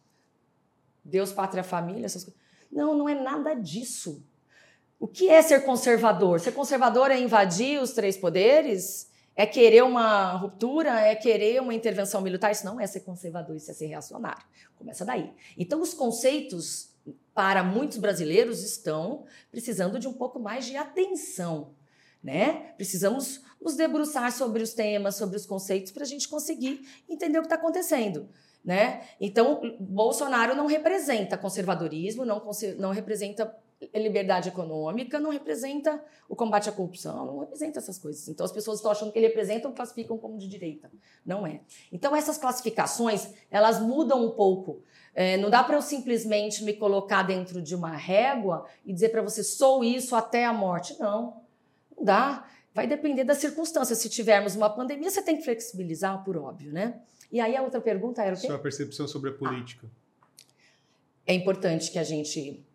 Deus, pátria, família, essas coisas. Não, não é nada disso. O que é ser conservador? Ser conservador é invadir os três poderes? É querer uma ruptura? É querer uma intervenção militar? Isso não é ser conservador, isso é ser reacionário. Começa daí. Então, os conceitos, para muitos brasileiros, estão precisando de um pouco mais de atenção né? Precisamos nos debruçar sobre os temas, sobre os conceitos, para a gente conseguir entender o que está acontecendo. Né? Então, Bolsonaro não representa conservadorismo, não, não representa liberdade econômica, não representa o combate à corrupção, não representa essas coisas. Então, as pessoas estão achando que ele representa ou classificam como de direita. Não é. Então, essas classificações, elas mudam um pouco. É, não dá para eu simplesmente me colocar dentro de uma régua e dizer para você, sou isso até a morte. Não. Não dá. Vai depender das circunstâncias. Se tivermos uma pandemia, você tem que flexibilizar, por óbvio, né? E aí a outra pergunta era o quê? Sua percepção sobre a política. É importante que a gente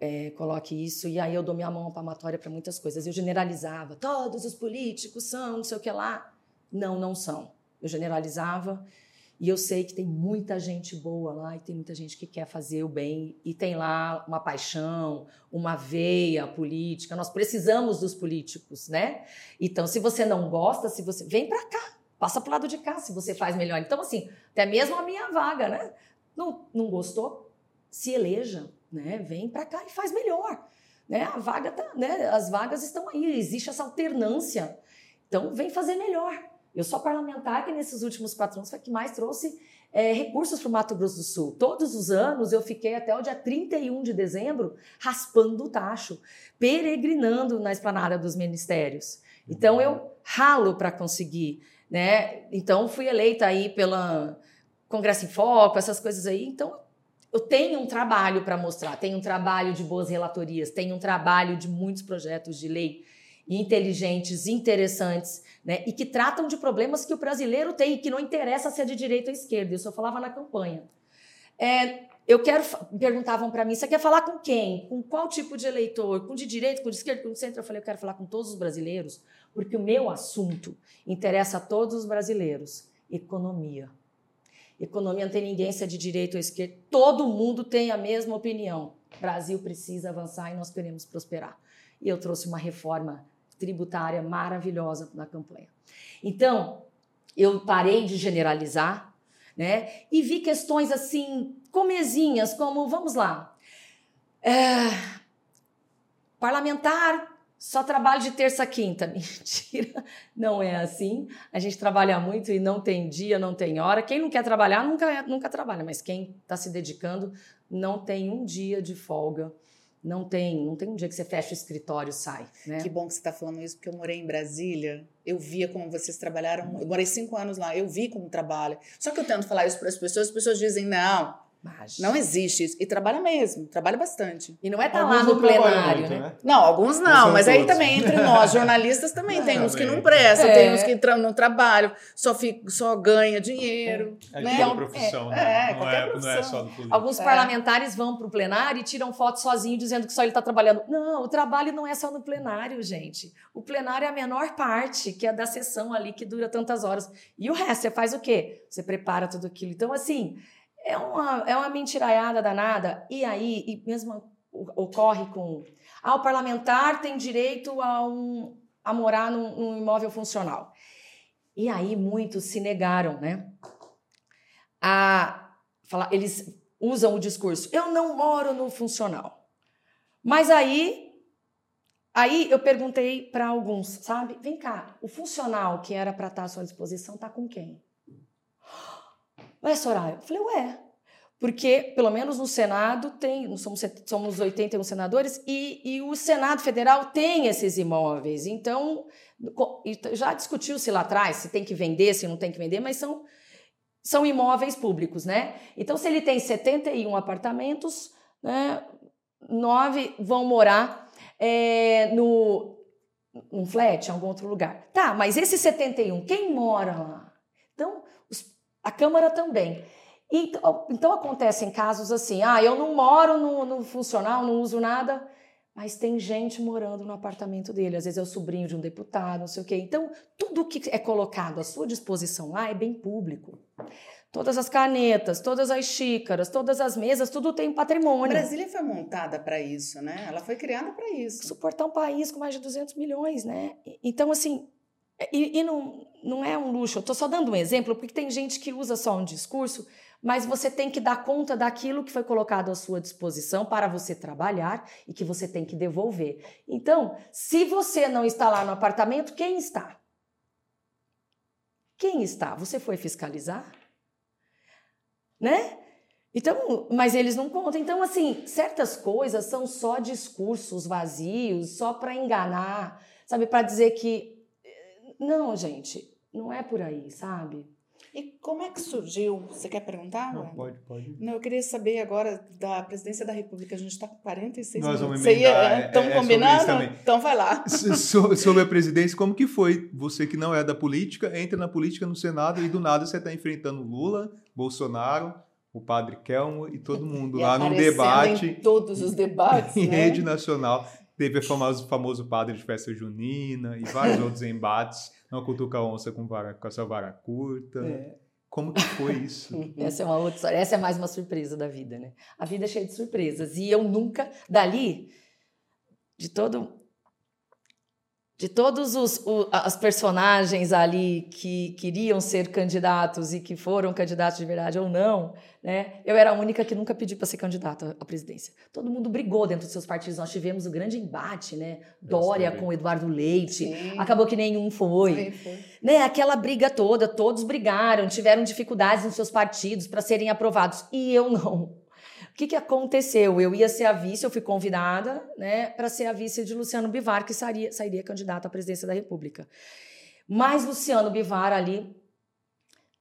é, coloque isso, e aí eu dou minha mão palmatória para muitas coisas. Eu generalizava, todos os políticos são, não sei o que lá. Não, não são. Eu generalizava e eu sei que tem muita gente boa lá e tem muita gente que quer fazer o bem e tem lá uma paixão, uma veia política. Nós precisamos dos políticos, né? Então, se você não gosta, se você vem para cá, passa para o lado de cá, se você faz melhor. Então, assim, até mesmo a minha vaga, né? Não, não gostou? Se eleja, né? Vem para cá e faz melhor. Né? A vaga tá, né? As vagas estão aí, existe essa alternância. Então, vem fazer melhor. Eu sou parlamentar que nesses últimos quatro anos foi que mais trouxe é, recursos para o Mato Grosso do Sul. Todos os anos eu fiquei até o dia 31 de dezembro raspando o tacho, peregrinando na esplanada dos ministérios. Então eu ralo para conseguir, né? Então fui eleita aí pela Congresso em Foco, essas coisas aí. Então eu tenho um trabalho para mostrar, tenho um trabalho de boas relatorias, tenho um trabalho de muitos projetos de lei inteligentes, interessantes, né? E que tratam de problemas que o brasileiro tem e que não interessa se é de direita ou esquerda. Isso eu falava na campanha. É, eu quero. Perguntavam para mim: você quer falar com quem? Com qual tipo de eleitor? Com de direita, com de esquerda, com de centro? Eu falei: eu quero falar com todos os brasileiros, porque o meu assunto interessa a todos os brasileiros: economia. Economia não tem ninguém se é de direita ou esquerda. Todo mundo tem a mesma opinião. O Brasil precisa avançar e nós queremos prosperar. E eu trouxe uma reforma tributária maravilhosa na campanha. Então, eu parei de generalizar, né? E vi questões assim, comezinhas, como, vamos lá, é, parlamentar só trabalho de terça a quinta. Mentira, não é assim. A gente trabalha muito e não tem dia, não tem hora. Quem não quer trabalhar nunca, nunca trabalha, mas quem está se dedicando não tem um dia de folga não tem, não tem um dia que você fecha o escritório e sai. Né? Que bom que você está falando isso, porque eu morei em Brasília, eu via como vocês trabalharam. Eu morei cinco anos lá, eu vi como trabalha. Só que eu tento falar isso para as pessoas, as pessoas dizem: não, Imagina. Não existe isso. E trabalha mesmo, trabalha bastante. E não é estar Alguns lá não no plenário, muito, né? Não, alguns Não não, mas aí todos. também entre nós, jornalistas, também tem uns que Também. não prestam, É. tem uns que tra não trabalham, só, fica, só ganha dinheiro. É né? de profissão, É, né? é, não, qualquer é, não é profissão. só do político. Alguns É. parlamentares vão para o plenário e tiram foto sozinho dizendo que só ele está trabalhando. Não, o trabalho não é só no plenário, gente. O plenário é a menor parte, que é da sessão ali que dura tantas horas. E o resto, você faz o quê? Você prepara tudo aquilo. Então, assim, é uma, é uma mentiraiada danada. E aí, e mesmo ocorre com. Ah, o parlamentar tem direito a, um, a morar num, num imóvel funcional. E aí, muitos se negaram, né? A falar, eles usam o discurso: eu não moro no funcional. Mas aí, aí eu perguntei para alguns, sabe? Vem cá, o funcional que era para estar à sua disposição tá com quem? Ué, Soraya? Eu falei, ué. Porque, pelo menos no Senado, tem, somos, somos 81 senadores, e, e o Senado Federal tem esses imóveis. Então, já discutiu-se lá atrás se tem que vender, se não tem que vender, mas são, são imóveis públicos, né? Então, se ele tem 71 apartamentos, né, nove vão morar é, no num flat, em algum outro lugar. Tá, mas esses 71, quem mora lá? A Câmara também. Então, então acontecem casos assim, ah, eu não moro no, no funcional, não uso nada, mas tem gente morando no apartamento dele, às vezes é o sobrinho de um deputado, não sei o quê. Então, tudo que é colocado à sua disposição lá é bem público. Todas as canetas, todas as xícaras, todas as mesas, tudo tem patrimônio. Brasília foi montada para isso, né? Ela foi criada para isso. suportar um país com mais de 200 milhões, né? E- Então, assim, e, e não, não é um luxo. Eu estou só dando um exemplo, porque tem gente que usa só um discurso, mas você tem que dar conta daquilo que foi colocado à sua disposição para você trabalhar e que você tem que devolver. Então, se você não está lá no apartamento, quem está? Quem está? Você foi fiscalizar? Né? Então, mas eles não contam. Então, assim, certas coisas são só discursos vazios, só para enganar, sabe? Para dizer que. Não, gente, não é por aí, sabe? E como é que surgiu? Você quer perguntar? Não, pode, pode. Não, eu queria saber agora da presidência da República. A gente está com 46 Nós vamos minutos. Você ia- emendar, é, é- tão é também. Então vai lá. So- Sobre a presidência, como que foi? Você que não é da política, entra na política no Senado e do nada você está enfrentando Lula, Bolsonaro, o padre Kelmo e todo mundo E lá num aparecendo debate Em todos os debates. em né? rede nacional. Teve o famoso, famoso padre de festa junina e vários outros embates. Não cutuca a onça com, vara, com a sua vara curta. É. Como que foi isso? Essa é uma outra história. Essa é mais uma surpresa da vida, né? A vida é cheia de surpresas. E eu nunca, dali, de todo. De todos os o- as personagens ali que queriam ser candidatos e que foram candidatos de verdade ou não, né? Eu era a única que nunca pedi para ser candidata à presidência. Todo mundo brigou dentro dos seus partidos. Nós tivemos o grande embate, né? Dória com o Eduardo Leite. Sim. Acabou que nenhum foi Sim, foi. né, aquela briga toda, todos brigaram, tiveram dificuldades nos seus partidos para serem aprovados e eu não. O que, que aconteceu? Eu ia ser a vice, eu fui convidada né, para ser a vice de Luciano Bivar, que sairia, sairia candidato à presidência da República. Mas Luciano Bivar ali,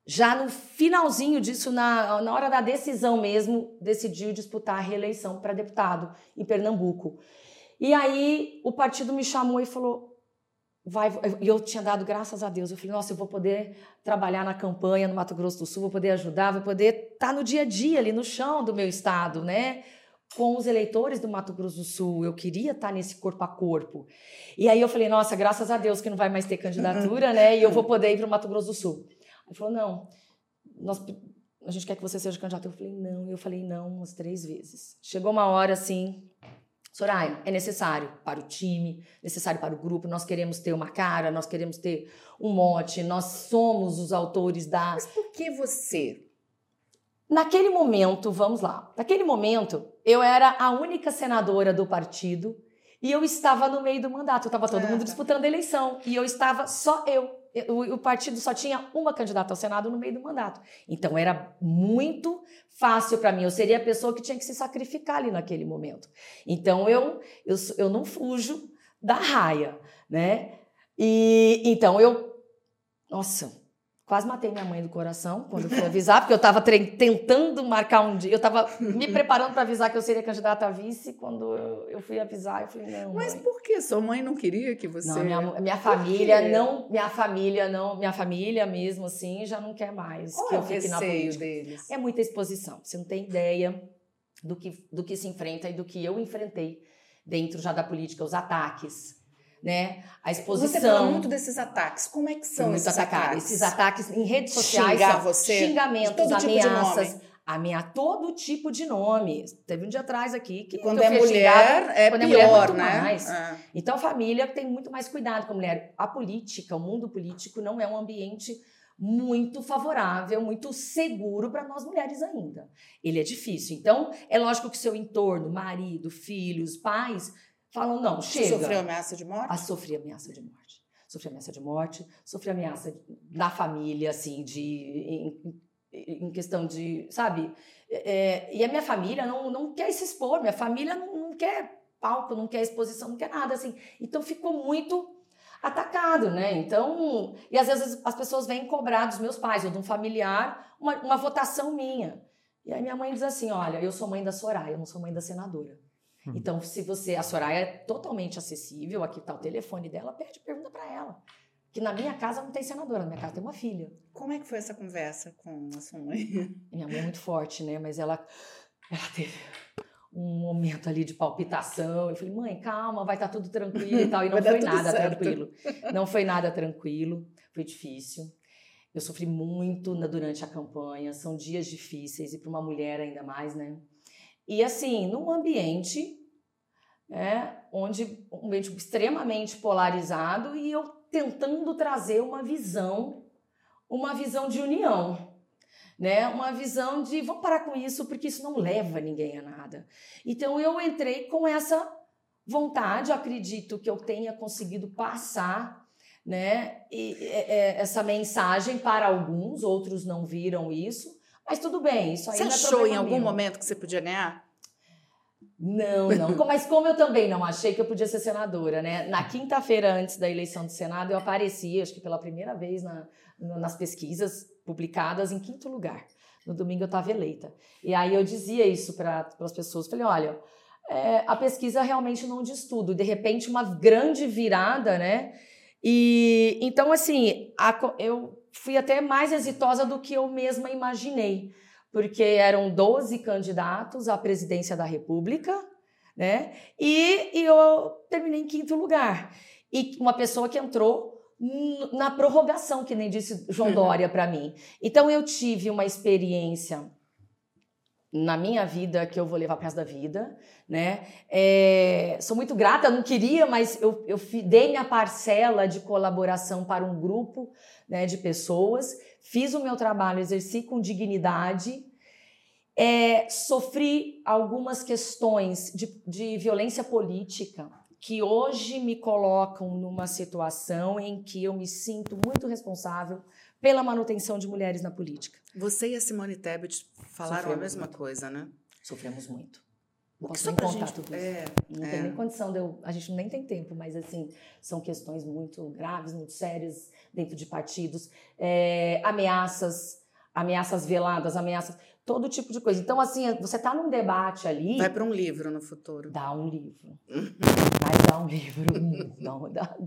já no finalzinho disso, na, na hora da decisão mesmo, decidiu disputar a reeleição para deputado em Pernambuco. E aí o partido me chamou e falou: vai. E eu tinha dado graças a Deus. Eu falei: nossa, eu vou poder trabalhar na campanha no Mato Grosso do Sul, vou poder ajudar, vou poder estar no dia a dia ali no chão do meu estado, né? Com os eleitores do Mato Grosso do Sul, eu queria estar nesse corpo a corpo. E aí eu falei, nossa, graças a Deus que não vai mais ter candidatura, né? E eu vou poder ir para o Mato Grosso do Sul. Ele falou, não, nós, a gente quer que você seja candidato. Eu falei, não. Eu falei, não, umas três vezes. Chegou uma hora assim, Soraya, é necessário para o time, necessário para o grupo. Nós queremos ter uma cara, nós queremos ter um mote, nós somos os autores da. Mas por que você? Naquele momento, vamos lá. Naquele momento, eu era a única senadora do partido e eu estava no meio do mandato. Estava todo Ah, mundo tá. disputando a eleição e eu estava só eu. O, o partido só tinha uma candidata ao Senado no meio do mandato. Então era muito fácil para mim. Eu seria a pessoa que tinha que se sacrificar ali naquele momento. Então eu, eu, eu não fujo da raia, né? E então eu, nossa, Quase matei minha mãe do coração quando eu fui avisar, porque eu estava tentando marcar um dia. Eu estava me preparando para avisar que eu seria candidata a vice. Quando eu, eu fui avisar, eu falei, não. Mas mãe. por que? Sua mãe não queria que você. Não, minha, minha família não. Minha família não. Minha família mesmo, assim, já não quer mais Qual que é eu fique na política. deles? É muita exposição. Você não tem ideia do que, do que se enfrenta e do que eu enfrentei dentro já da política, os ataques né? A exposição. Você fala muito desses ataques. Como é que são muito esses atacado. ataques? Esses ataques em redes sociais Xingar você? xingamentos, tipo de ameaças. nome. Amea todo tipo de nome. Teve um dia atrás aqui que Quando que eu é mulher, xingada. é Quando é pior, mulher, muito né? mais. Ah. Então, a família tem muito mais cuidado com a mulher. A política, o mundo político, não é um ambiente muito favorável, muito seguro para nós mulheres ainda. Ele é difícil. Então, é lógico que seu entorno, marido, filhos, pais, falam: não, Você chega. sofreu ameaça de morte? A sofri ameaça de morte. Sofri ameaça de morte, sofri ameaça da família, assim, de. Em, em questão de. Sabe? É, e a minha família não, não quer se expor, minha família não, não quer palco, não quer exposição, não quer nada, assim. Então ficou muito atacado, né? Então. E às vezes as pessoas vêm cobrar dos meus pais ou de um familiar uma, uma votação minha. E aí minha mãe diz assim: olha, eu sou mãe da Soraya, eu não sou mãe da senadora. Hum. Então, se você, a Soraya é totalmente acessível, aqui está o telefone dela, pede pergunta para ela. Que na minha casa não tem senadora, na minha casa tem uma filha. Como é que foi essa conversa com a sua mãe? Minha mãe é muito forte, né? Mas ela, ela teve um momento ali de palpitação. Eu falei, mãe, calma, vai estar tudo tranquilo e tal. E não foi nada certo. tranquilo. Não foi nada tranquilo, foi difícil. Eu sofri muito na- durante a campanha, são dias difíceis, e para uma mulher ainda mais, né? E assim, num ambiente né, onde um ambiente extremamente polarizado e eu tentando trazer uma visão, uma visão de união, né? Uma visão de vamos parar com isso porque isso não leva ninguém a nada. Então eu entrei com essa vontade, acredito que eu tenha conseguido passar, né? E, essa mensagem para alguns, outros não viram isso, mas tudo bem, isso aí Você é achou problema em algum meu. momento que você podia ganhar? Não, não. Mas como eu também não achei que eu podia ser senadora, né? Na quinta-feira antes da eleição do Senado, eu apareci, acho que pela primeira vez na- na- nas pesquisas publicadas, em quinto lugar. No domingo eu estava eleita. E aí eu dizia isso para as pessoas. Falei, olha, é, a pesquisa realmente não diz tudo. De repente, uma grande virada, né? E então, assim, a eu fui até mais exitosa do que eu mesma imaginei porque eram 12 candidatos à presidência da República, né? E, e eu terminei em quinto lugar. E uma pessoa que entrou na prorrogação, que nem disse João Dória para mim. Então eu tive uma experiência na minha vida que eu vou levar para resto da vida, né? É, sou muito grata, não queria, mas eu, eu dei minha parcela de colaboração para um grupo né, de pessoas, fiz o meu trabalho, exerci com dignidade, é, sofri algumas questões de, de violência política que hoje me colocam numa situação em que eu me sinto muito responsável pela manutenção de mulheres na política. Você e a Simone Tebet falaram a Sofremos mesma muito. coisa, né? Sofremos muito. O que Posso nem contar gente- tudo isso. é, Não é. tem nem condição de eu. A gente nem tem tempo, mas assim, são questões muito graves, muito sérias dentro de partidos. É, ameaças, ameaças veladas, ameaças, todo tipo de coisa. Então, assim, você tá num debate ali. Vai para um livro no futuro. Dá um livro. Mas dá um livro. Dá uma, dá,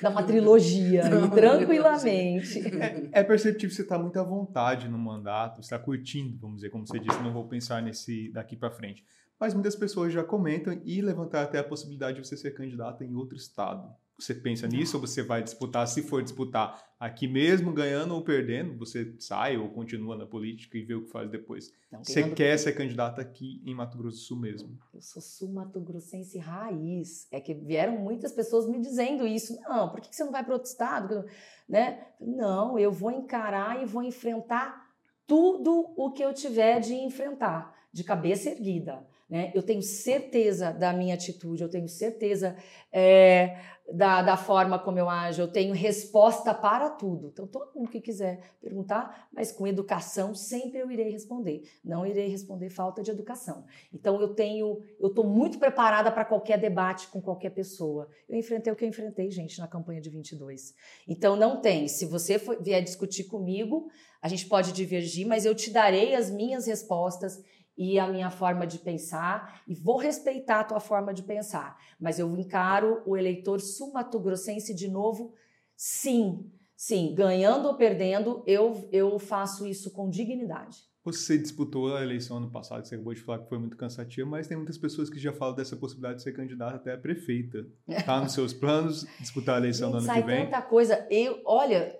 dá uma trilogia. Dá uma tranquilamente. É perceptível que você está muito à vontade no mandato, está curtindo, vamos dizer, como você disse, não vou pensar nesse daqui para frente. Mas muitas pessoas já comentam e levantar até a possibilidade de você ser candidata em outro estado. Você pensa nisso ou você vai disputar, se for disputar aqui mesmo, ganhando ou perdendo, você sai ou continua na política e vê o que faz depois. Não, Você quer ser candidata aqui em Mato Grosso do Sul mesmo. Eu sou sul-mato-grossense raiz. É que vieram muitas pessoas me dizendo isso. Não, por que que você não vai para outro estado? Né? Não, eu vou encarar e vou enfrentar tudo o que eu tiver de enfrentar, de cabeça erguida. Né? Eu tenho certeza da minha atitude, eu tenho certeza é, da, da forma como eu ajo, eu tenho resposta para tudo. Então, todo mundo que quiser perguntar, mas com educação, sempre eu irei responder. Não irei responder falta de educação. Então, eu tenho, eu estou muito preparada para qualquer debate com qualquer pessoa. Eu enfrentei o que eu enfrentei, gente, na campanha de 22. Então, não tem. Se você for, vier discutir comigo, a gente pode divergir, mas eu te darei as minhas respostas e a minha forma de pensar e vou respeitar a tua forma de pensar, mas eu encaro o eleitor sul-mato-grossense de novo, sim, sim, ganhando ou perdendo, eu, eu faço isso com dignidade. Você disputou a eleição ano passado, você acabou de falar que foi muito cansativa, mas tem muitas pessoas que já falam dessa possibilidade de ser candidata até a prefeita. Está nos seus planos disputar a eleição Gente, do ano que vem? tanta coisa. Eu, olha,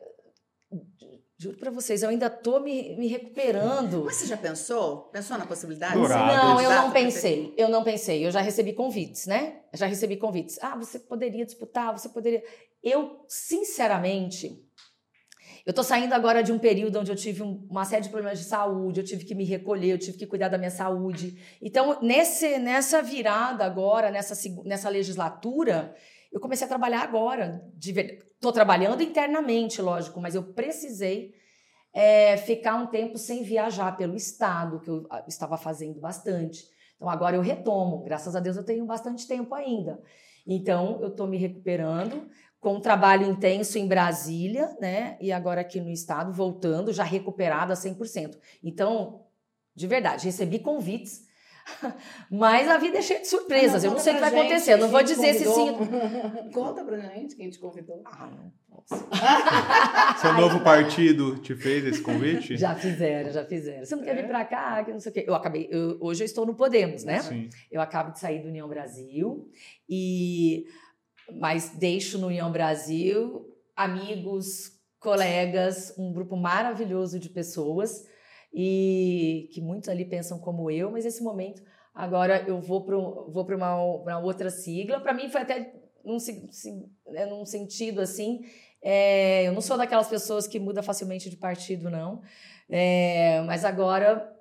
Juro para vocês, eu ainda tô me, me recuperando. Mas você já pensou? Pensou na possibilidade? Dourado, não, eu não pensei. Eu não pensei. Eu já recebi convites, né? Já recebi convites. Ah, você poderia disputar, você poderia. Eu, sinceramente, eu tô saindo agora de um período onde eu tive um- uma série de problemas de saúde, eu tive que me recolher, eu tive que cuidar da minha saúde. Então, nesse, nessa virada agora, nessa, nessa legislatura, eu comecei a trabalhar agora. Tô trabalhando internamente, lógico, mas eu precisei é, ficar um tempo sem viajar pelo estado, que eu ah, estava fazendo bastante. Então agora eu retomo, graças a Deus eu tenho bastante tempo ainda. Então eu estou me recuperando com um trabalho intenso em Brasília, né? E agora aqui no estado, voltando, já recuperada 100%. Então, de verdade, recebi convites, mas a vida é cheia de surpresas. eu não conta sei o que vai gente, acontecer. Eu não vou dizer se sim. convidou. Conta pra gente quem te convidou. Ah, não posso. Seu novo partido te fez esse convite? Já fizeram, já fizeram. Você não quer É? vir pra cá? Que não sei o quê. Eu acabei. eu- hoje eu estou no Podemos, né? Sim. Eu acabo de sair do União Brasil e mas deixo no União Brasil amigos, colegas, um grupo maravilhoso de pessoas e que muitos ali pensam como eu, mas nesse momento agora eu vou para vou para uma, outra sigla. Para mim foi até num, né, num sentido assim. é, eu não sou daquelas pessoas que muda facilmente de partido, não. É, mas agora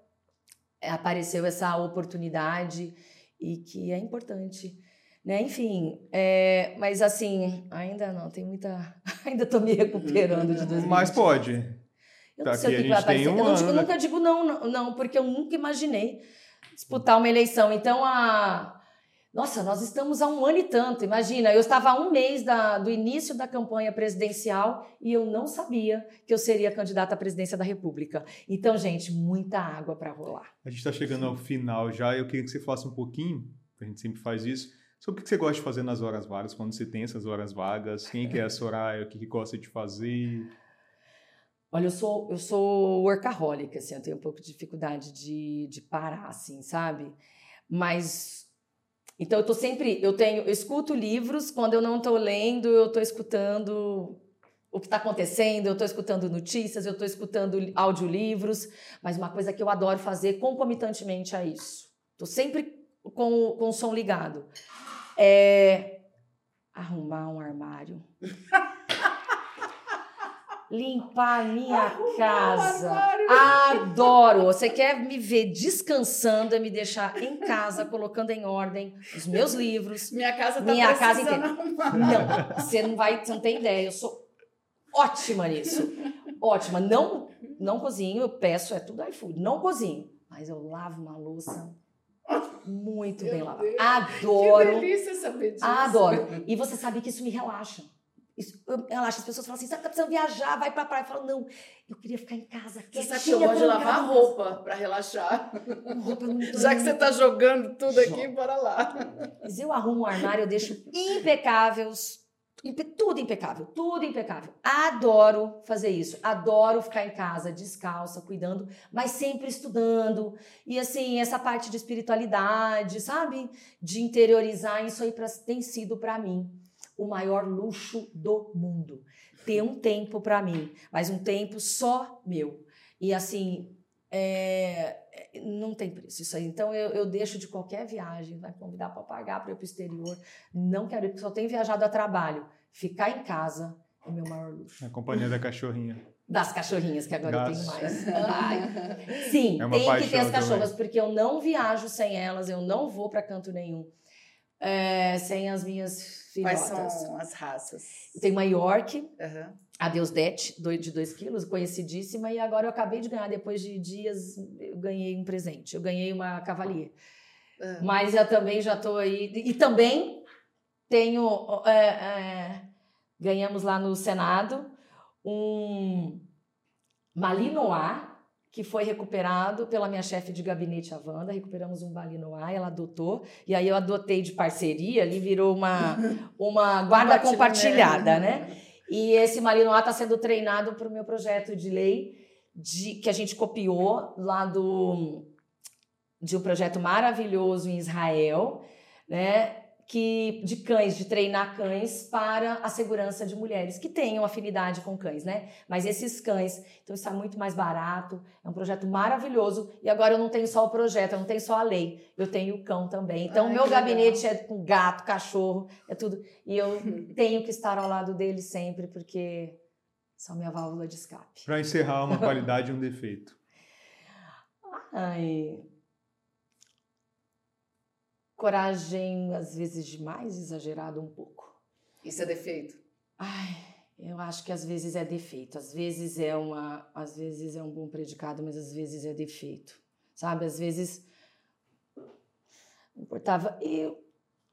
é, apareceu essa oportunidade e que é importante. Né? Enfim, é, mas assim, ainda não, tem muita. Ainda estou me recuperando de 2020. Mas pode. Eu Tá não sei o que vai aparecer. um eu, não digo- eu né? nunca digo não, não, não, porque eu nunca imaginei disputar uma eleição. Então, a. Nossa, nós estamos há um ano e tanto. Imagina, eu estava há um mês da- do início da campanha presidencial e eu não sabia que eu seria candidata à presidência da República. Então, gente, muita água para rolar. A gente está chegando ao final já. Eu queria que você falasse um pouquinho, a gente sempre faz isso, sobre o que você gosta de fazer nas horas vagas, quando você tem essas horas vagas, quem que é a Soraya, o que, que gosta de fazer. Olha, eu sou, eu sou workaholic, assim, eu tenho um pouco de dificuldade de, de parar, assim, sabe? Mas, então eu tô sempre, eu tenho, eu escuto livros, quando eu não tô lendo, eu tô escutando o que está acontecendo, eu tô escutando notícias, eu tô escutando audiolivros, mas uma coisa que eu adoro fazer concomitantemente a isso, tô sempre com, com o som ligado, é arrumar um armário. Limpar a minha casa. Adoro. Você quer me ver descansando é me deixar em casa, colocando em ordem os meus livros. Minha casa tá Minha casa arrumar. Não, você não vai, você não tem ideia. Eu sou ótima nisso. Ótima. Não, não cozinho, eu peço, é tudo iFood. Não cozinho, mas eu lavo uma louça muito Meu bem lavada. Adoro. Que delícia saber disso. Adoro. E você sabe que isso me relaxa. Isso eu- relaxa. As pessoas falam assim: sabe, tá precisando viajar, vai pra praia. Eu falo, não, eu queria ficar em casa. Você sabe que eu gosto de lavar roupa pra relaxar. Roupa eu Já que você tá jogando tudo aqui, Joga. bora lá. Mas eu arrumo um armário, eu deixo impecáveis. impe- Tudo impecável, tudo impecável. Adoro fazer isso. Adoro ficar em casa, descalça, cuidando, mas sempre estudando. E assim, essa parte de espiritualidade, sabe? De interiorizar, isso aí pra- tem sido para mim o maior luxo do mundo. Ter um tempo para mim, mas um tempo só meu. E assim, é, não tem preço isso aí. Então eu, eu deixo de qualquer viagem, vai convidar para pagar para ir para o exterior. Não quero ir, porque só tenho viajado a trabalho. Ficar em casa é o meu maior luxo. A companhia da cachorrinha. Das cachorrinhas, que agora Gatos. eu tenho mais. Ai. Sim, É tem que ter as também. cachorras, porque eu não viajo sem elas, eu não vou pra canto nenhum é, sem as minhas Quais filhotas. são as raças? Tenho uma York, Aham. a Deusdete, de 2 quilos, conhecidíssima, e agora eu acabei de ganhar, depois de dias, eu ganhei um presente. Eu ganhei uma Cavalier. Ah. Mas eu também já estou aí. E também tenho. é, é, ganhamos lá no Senado um Malinois, que foi recuperado pela minha chefe de gabinete, a Wanda. Recuperamos um Malinois, ela adotou. E aí eu adotei de parceria, ali virou uma, uma guarda compartilhada, né? E esse Malinois está sendo treinado para o meu projeto de lei de, que a gente copiou lá do de um projeto maravilhoso em Israel, né? Que de cães, de treinar cães para a segurança de mulheres que tenham afinidade com cães, né? Mas esses cães, então está muito mais barato, é um projeto maravilhoso. E agora eu não tenho só o projeto, eu não tenho só a lei, eu tenho o cão também. Então Ai, o meu que legal. gabinete é com gato, cachorro, é tudo. E eu tenho que estar ao lado dele sempre, porque são minha válvula de escape. Para encerrar, uma qualidade e um defeito. Ai. Coragem, às vezes, demais, exagerado um pouco. Isso é defeito. Ai, eu acho que às vezes é defeito. Às vezes é uma. Às vezes é um bom predicado, mas às vezes é defeito. Sabe? Às vezes. Não importava. E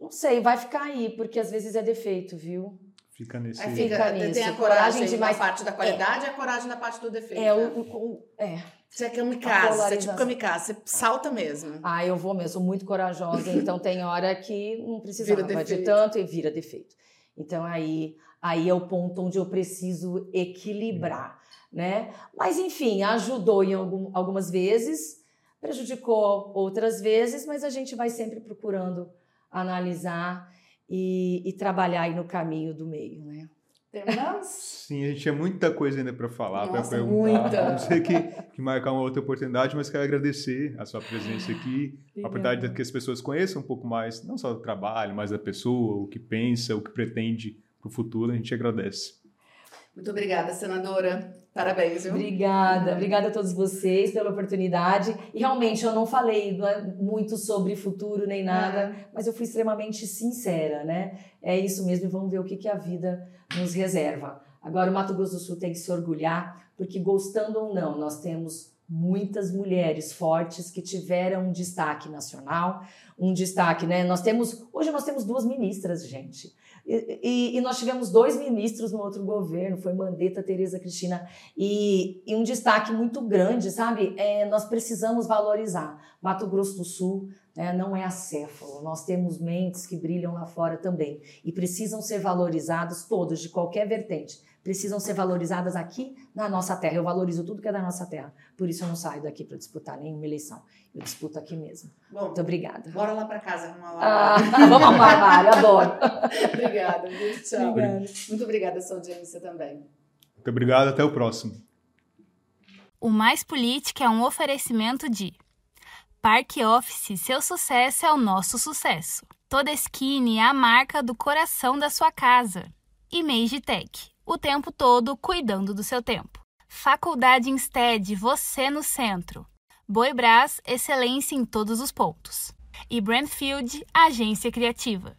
não sei, vai ficar aí, porque às vezes é defeito, viu? Fica nesse. Aí Fica fica, nisso. tem a Coragem coragem demais. na parte da qualidade e a coragem na parte do defeito. É, né? o, o- é. Você é kamikaze, você é tipo kamikaze, você salta mesmo. Ah, eu vou mesmo, sou muito corajosa, então tem hora que não precisava Vira de tanto e vira defeito. Então aí, aí é o ponto onde eu preciso equilibrar, né? Mas enfim, ajudou em algum- algumas vezes, prejudicou outras vezes, mas a gente vai sempre procurando analisar e, e trabalhar aí no caminho do meio, né? Terminamos? Sim, a gente tinha muita coisa ainda para falar, para perguntar. muita. Não sei que, que marcar uma outra oportunidade, mas quero agradecer a sua presença aqui, a oportunidade de que as pessoas conheçam um pouco mais, não só do trabalho, mas da pessoa, o que pensa, o que pretende para o futuro. A gente agradece. Muito obrigada, senadora. Parabéns, viu? Obrigada, obrigada a todos vocês pela oportunidade. E realmente eu não falei não é, muito sobre futuro nem nada, mas eu fui extremamente sincera, né? É isso mesmo, e vamos ver o que, que a vida nos reserva. Agora, o Mato Grosso do Sul tem que se orgulhar, porque gostando ou não, nós temos muitas mulheres fortes que tiveram um destaque nacional, um destaque, né? Nós temos, hoje nós temos duas ministras, gente. E, e- nós tivemos dois ministros no outro governo, foi Mandetta, Tereza Cristina, e, e um destaque muito grande, sabe? É, nós precisamos valorizar. Mato Grosso do Sul né, não é acéfalo, nós temos mentes que brilham lá fora também e precisam ser valorizados todos, de qualquer vertente. Precisam ser valorizadas aqui na nossa terra. Eu valorizo tudo que é da nossa terra. Por isso eu não saio daqui para disputar nenhuma eleição. Eu disputo aqui mesmo. Bom, Muito obrigada. bora lá pra casa arrumar Ah, lá. vamos arrumar armário, adoro. obrigada, viu? Tchau. Obrigada. Muito obrigada a sua audiência também. Muito obrigado, até o próximo. O Mais Política é um oferecimento de Parque Office, seu sucesso é o nosso sucesso. Toda Skin é a marca do coração da sua casa. E Magitech, o tempo todo cuidando do seu tempo. Faculdade Instead, você no centro. Boi Brás, excelência em todos os pontos. E Brandfield, agência criativa.